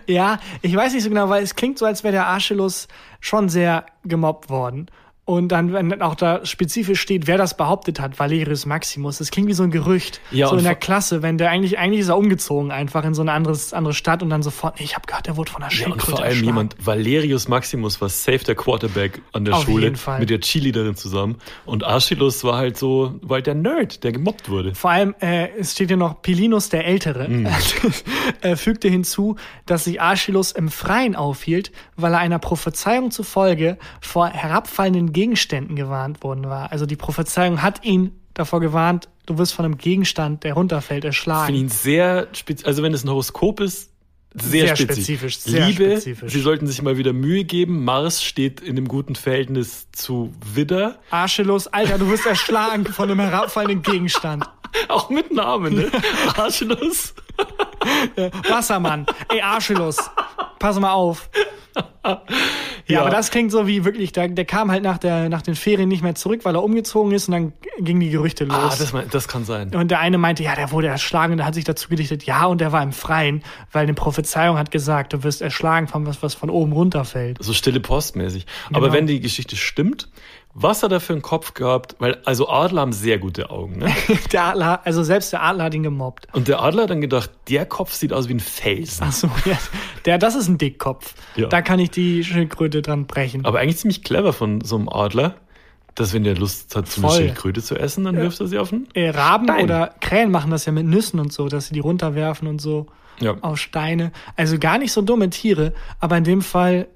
Speaker 1: ja, ich weiß nicht so genau, weil es klingt so, als wäre der Archelaus schon sehr gemobbt worden. Und dann, wenn auch da spezifisch steht, wer das behauptet hat, Valerius Maximus, das klingt wie so ein Gerücht.
Speaker 2: Ja,
Speaker 1: so in der Klasse, wenn der eigentlich, eigentlich ist er umgezogen einfach in so eine anderes, andere Stadt und dann sofort, nee, ich habe gehört, der wurde von der
Speaker 2: Ja, und
Speaker 1: Schildkröte
Speaker 2: vor allem
Speaker 1: erschlagen.
Speaker 2: jemand, Valerius Maximus war safe der Quarterback an der
Speaker 1: Auf
Speaker 2: Schule
Speaker 1: jeden Fall.
Speaker 2: mit der Cheerleaderin zusammen. Und Archilus war halt so, war halt der Nerd, der gemobbt wurde.
Speaker 1: Vor allem, äh, es steht hier noch Pilinus der Ältere.
Speaker 2: Mhm.
Speaker 1: er fügte hinzu, dass sich Archilus im Freien aufhielt, weil er einer Prophezeiung zufolge vor herabfallenden Gegenständen gewarnt worden war. Also die Prophezeiung hat ihn davor gewarnt, du wirst von einem Gegenstand, der runterfällt,
Speaker 2: Ich finde
Speaker 1: erschlagen.
Speaker 2: ihn sehr spezifisch, also wenn es ein Horoskop ist, sehr,
Speaker 1: Sehr
Speaker 2: spezifisch.
Speaker 1: spezifisch, sehr
Speaker 2: Liebe,
Speaker 1: spezifisch.
Speaker 2: sie sollten sich mal wieder Mühe geben. Mars steht in einem guten Verhältnis zu Widder.
Speaker 1: Archilus, Alter, du wirst erschlagen von einem herabfallenden Gegenstand.
Speaker 2: Auch mit Namen, ne? Archilus.
Speaker 1: Wassermann, ey Archilus, pass mal auf. Ja,
Speaker 2: Ja.
Speaker 1: aber das klingt so wie wirklich, der, der kam halt nach, der, nach den Ferien nicht mehr zurück, weil er umgezogen ist und dann gingen die Gerüchte los.
Speaker 2: Ah, das, das kann sein.
Speaker 1: und der eine meinte, ja, der wurde erschlagen und der hat sich dazu gedichtet, ja, und der war im Freien, weil eine Prophezeiung hat gesagt, du wirst erschlagen von was, was von oben runterfällt.
Speaker 2: So stille Postmäßig. Aber
Speaker 1: Genau.
Speaker 2: wenn die Geschichte stimmt, was hat er für einen Kopf gehabt? Weil, also Adler haben sehr gute Augen, ne?
Speaker 1: Der Adler, also selbst der Adler hat ihn gemobbt.
Speaker 2: Und der Adler hat dann gedacht, der Kopf sieht aus wie ein Felsen.
Speaker 1: Ach so, ja, der, das ist ein Dickkopf.
Speaker 2: Ja.
Speaker 1: Da kann ich die Schildkröte dran brechen.
Speaker 2: Aber eigentlich ziemlich clever von so einem Adler, dass wenn der Lust hat, so eine
Speaker 1: Voll.
Speaker 2: Schildkröte zu essen, dann wirft er sie auf den.
Speaker 1: Äh, Raben
Speaker 2: Stein.
Speaker 1: oder Krähen machen das ja mit Nüssen und so, dass sie die runterwerfen und so
Speaker 2: Ja.
Speaker 1: auf Steine. Also gar nicht so dumme Tiere, aber in dem Fall,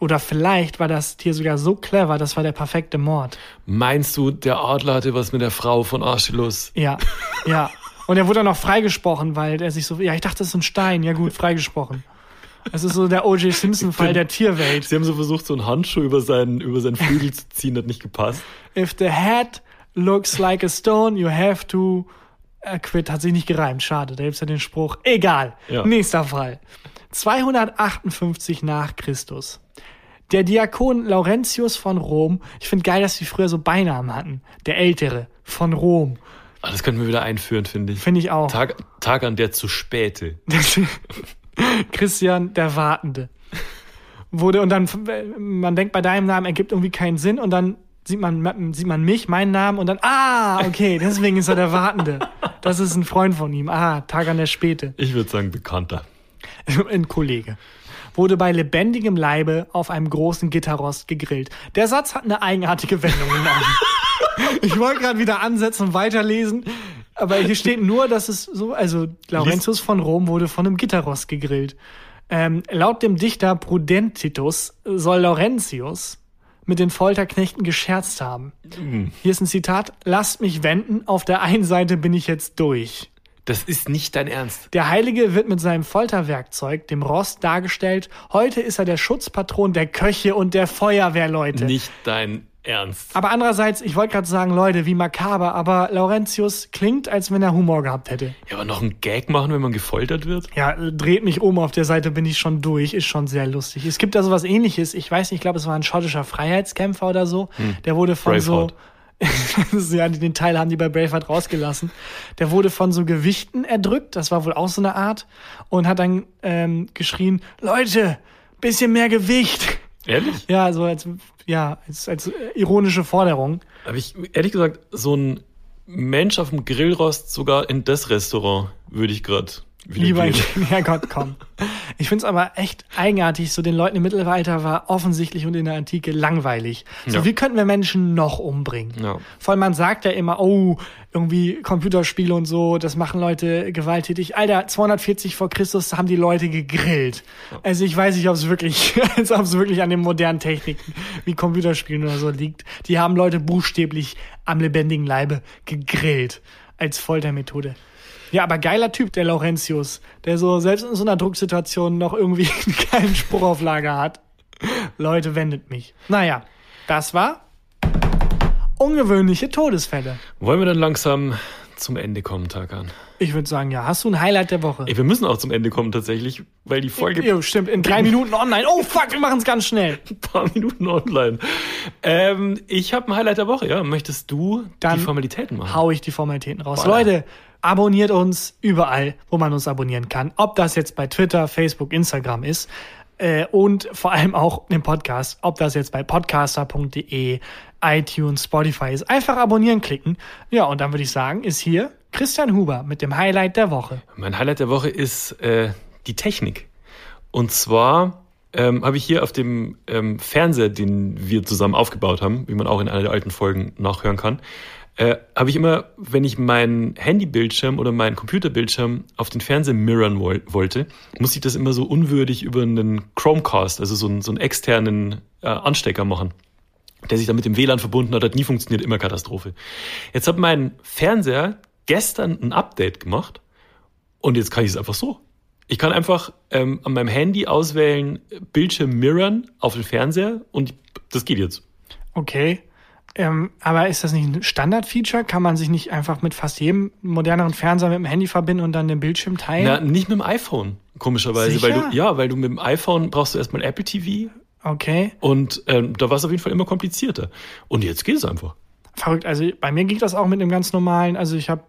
Speaker 1: oder vielleicht war das Tier sogar so clever, das war der perfekte Mord.
Speaker 2: Meinst du, der Adler hatte was mit der Frau von Archilus?
Speaker 1: Ja, ja. Und er wurde dann noch freigesprochen, weil er sich so, ja, ich dachte, das ist ein Stein. Ja gut, freigesprochen. Es ist so der O.J. Simpson-Fall der Tierwelt.
Speaker 2: Sie haben so versucht, so einen Handschuh über seinen, über seinen Flügel zu ziehen, hat nicht gepasst.
Speaker 1: If the head looks like a stone, you have to acquit. Hat sich nicht gereimt. Schade, da gibt's ja den Spruch. Egal.
Speaker 2: Ja.
Speaker 1: Nächster Fall. 258 nach Christus. Der Diakon Laurentius von Rom, ich finde geil, dass die früher so Beinamen hatten. Der Ältere von Rom.
Speaker 2: Ah, das könnten wir wieder einführen, finde ich.
Speaker 1: Finde ich auch.
Speaker 2: Tag, Tag an der zu späte.
Speaker 1: Christian der Wartende. Wurde und dann, man denkt bei deinem Namen ergibt irgendwie keinen Sinn und dann sieht man, sieht man mich, meinen Namen und dann, ah, okay, deswegen ist er der Wartende. Das ist ein Freund von ihm. Ah, Tag an der Späte.
Speaker 2: Ich würde sagen, bekannter.
Speaker 1: Ein Kollege. Wurde bei lebendigem Leibe auf einem großen Gitterrost gegrillt. Der Satz hat eine eigenartige Wendung genommen. ich wollte gerade wieder ansetzen und weiterlesen, aber hier steht nur, dass es so, also Laurentius von Rom wurde von einem Gitterrost gegrillt. Ähm, laut dem Dichter Prudentitus soll Laurentius mit den Folterknechten gescherzt haben. Hier ist ein Zitat, lasst mich wenden, auf der einen Seite bin ich jetzt durch.
Speaker 2: Das ist nicht dein Ernst.
Speaker 1: Der Heilige wird mit seinem Folterwerkzeug, dem Rost, dargestellt. Heute ist er der Schutzpatron der Köche und der Feuerwehrleute.
Speaker 2: Nicht dein Ernst.
Speaker 1: Aber andererseits, ich wollte gerade sagen, Leute, wie makaber, aber Laurentius klingt, als wenn er Humor gehabt hätte.
Speaker 2: Ja, aber noch einen Gag machen, wenn man gefoltert wird?
Speaker 1: Ja, dreht mich um, auf der Seite bin ich schon durch, ist schon sehr lustig. Es gibt da sowas ähnliches, ich weiß nicht, ich glaube, es war ein schottischer Freiheitskämpfer oder so. Der wurde von
Speaker 2: Braveheart.
Speaker 1: so. ja, den Teil haben die bei Braveheart rausgelassen. Der wurde von so Gewichten erdrückt, das war wohl auch so eine Art, und hat dann ähm, geschrien: Leute, bisschen mehr Gewicht.
Speaker 2: Ehrlich?
Speaker 1: Ja, so als, ja, als, als ironische Forderung.
Speaker 2: Aber ich, ehrlich gesagt, so ein Mensch auf dem Grillrost sogar in das Restaurant würde ich gerade
Speaker 1: Lieber,
Speaker 2: gehen.
Speaker 1: ja Gott, komm. Ich find's aber echt eigenartig, so den Leuten im Mittelalter war offensichtlich und in der Antike langweilig. So,
Speaker 2: Ja.
Speaker 1: wie könnten wir Menschen noch umbringen?
Speaker 2: Ja.
Speaker 1: Vor allem, man sagt ja immer, oh, irgendwie Computerspiele und so, das machen Leute gewalttätig. Alter, 240 vor Christus haben die Leute gegrillt. Also ich weiß nicht, ob es wirklich, als ob es wirklich an den modernen Techniken wie Computerspielen oder so liegt. Die haben Leute buchstäblich am lebendigen Leibe gegrillt als Foltermethode. Ja, aber geiler Typ, der Laurentius, der so selbst in so einer Drucksituation noch irgendwie keinen Spruch auf Lager hat. Leute, wendet mich. Naja, das war ungewöhnliche Todesfälle.
Speaker 2: Wollen wir dann langsam zum Ende kommen, Tagan.
Speaker 1: Ich würde sagen, ja. Hast du ein Highlight der Woche?
Speaker 2: Ey, wir müssen auch zum Ende kommen tatsächlich, weil die Folge
Speaker 1: Ja, stimmt. In drei Minuten online. Oh, fuck, wir machen es ganz schnell.
Speaker 2: ein paar Minuten online. Ähm, ich habe ein Highlight der Woche, ja. Möchtest du
Speaker 1: Dann
Speaker 2: die Formalitäten machen?
Speaker 1: Hau ich die Formalitäten raus.
Speaker 2: Voilà.
Speaker 1: Leute, abonniert uns überall, wo man uns abonnieren kann. Ob das jetzt bei Twitter, Facebook, Instagram ist. Äh, und vor allem auch im Podcast. Ob das jetzt bei podcaster.de, iTunes, Spotify ist. Einfach abonnieren klicken. Ja, und dann würde ich sagen, ist hier Christian Huber mit dem Highlight der Woche.
Speaker 2: Mein Highlight der Woche ist äh, die Technik. Und zwar ähm, habe ich hier auf dem ähm, Fernseher, den wir zusammen aufgebaut haben, wie man auch in einer der alten Folgen nachhören kann, äh, habe ich immer, wenn ich meinen Handybildschirm oder meinen Computerbildschirm auf den Fernseher mirrorn woll wollte, muss ich das immer so unwürdig über einen Chromecast, also so einen, so einen externen äh, Anstecker machen der sich dann mit dem WLAN verbunden hat, hat nie funktioniert, immer Katastrophe. Jetzt hat mein Fernseher gestern ein Update gemacht und jetzt kann ich es einfach so. Ich kann einfach ähm, an meinem Handy auswählen, Bildschirm mirrorn auf den Fernseher und das geht jetzt.
Speaker 1: Okay. Ähm, aber ist das nicht ein Standard-Feature? Kann man sich nicht einfach mit fast jedem moderneren Fernseher mit dem Handy verbinden und dann den Bildschirm teilen?
Speaker 2: Na, nicht mit dem iPhone, komischerweise, weil du ja, weil du mit dem iPhone brauchst du erstmal Apple TV
Speaker 1: Okay.
Speaker 2: und ähm, da war es auf jeden Fall immer komplizierter. Und jetzt geht es einfach.
Speaker 1: Verrückt. Also bei mir ging das auch mit einem ganz normalen. Also ich habe,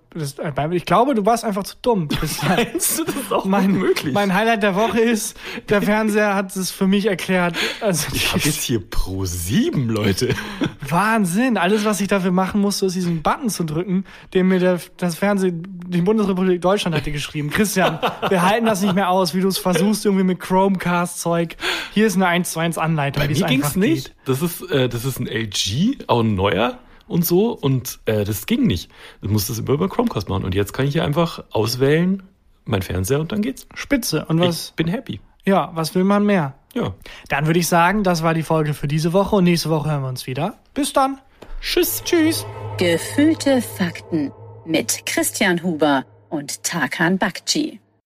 Speaker 1: ich glaube, du warst einfach zu dumm.
Speaker 2: Meinst du, das ist auch
Speaker 1: mein,
Speaker 2: möglich?
Speaker 1: mein Highlight der Woche ist, der Fernseher hat es für mich erklärt. Also
Speaker 2: ich habe jetzt hier Pro 7, Leute.
Speaker 1: Wahnsinn. Alles, was ich dafür machen musste, ist diesen Button zu drücken, den mir der, das Fernsehen, die Bundesrepublik Deutschland hatte geschrieben. Christian, wir halten das nicht mehr aus, wie du es versuchst, irgendwie mit Chromecast-Zeug. Hier ist eine 1 zu 1 Anleitung.
Speaker 2: Bei mir ging's nicht.
Speaker 1: Geht.
Speaker 2: Das ist, äh, das ist ein LG, auch ein neuer und so. Und äh, das ging nicht. Du musst das immer über Chromecast machen. Und jetzt kann ich hier einfach auswählen, mein Fernseher und dann geht's.
Speaker 1: Spitze. Und was,
Speaker 2: Ich bin happy.
Speaker 1: ja, was will man mehr?
Speaker 2: Ja.
Speaker 1: Dann würde ich sagen, das war die Folge für diese Woche und nächste Woche hören wir uns wieder. Bis dann.
Speaker 2: Tschüss.
Speaker 1: Tschüss.
Speaker 3: Gefühlte Fakten mit Christian Huber und Tarkan Bakci.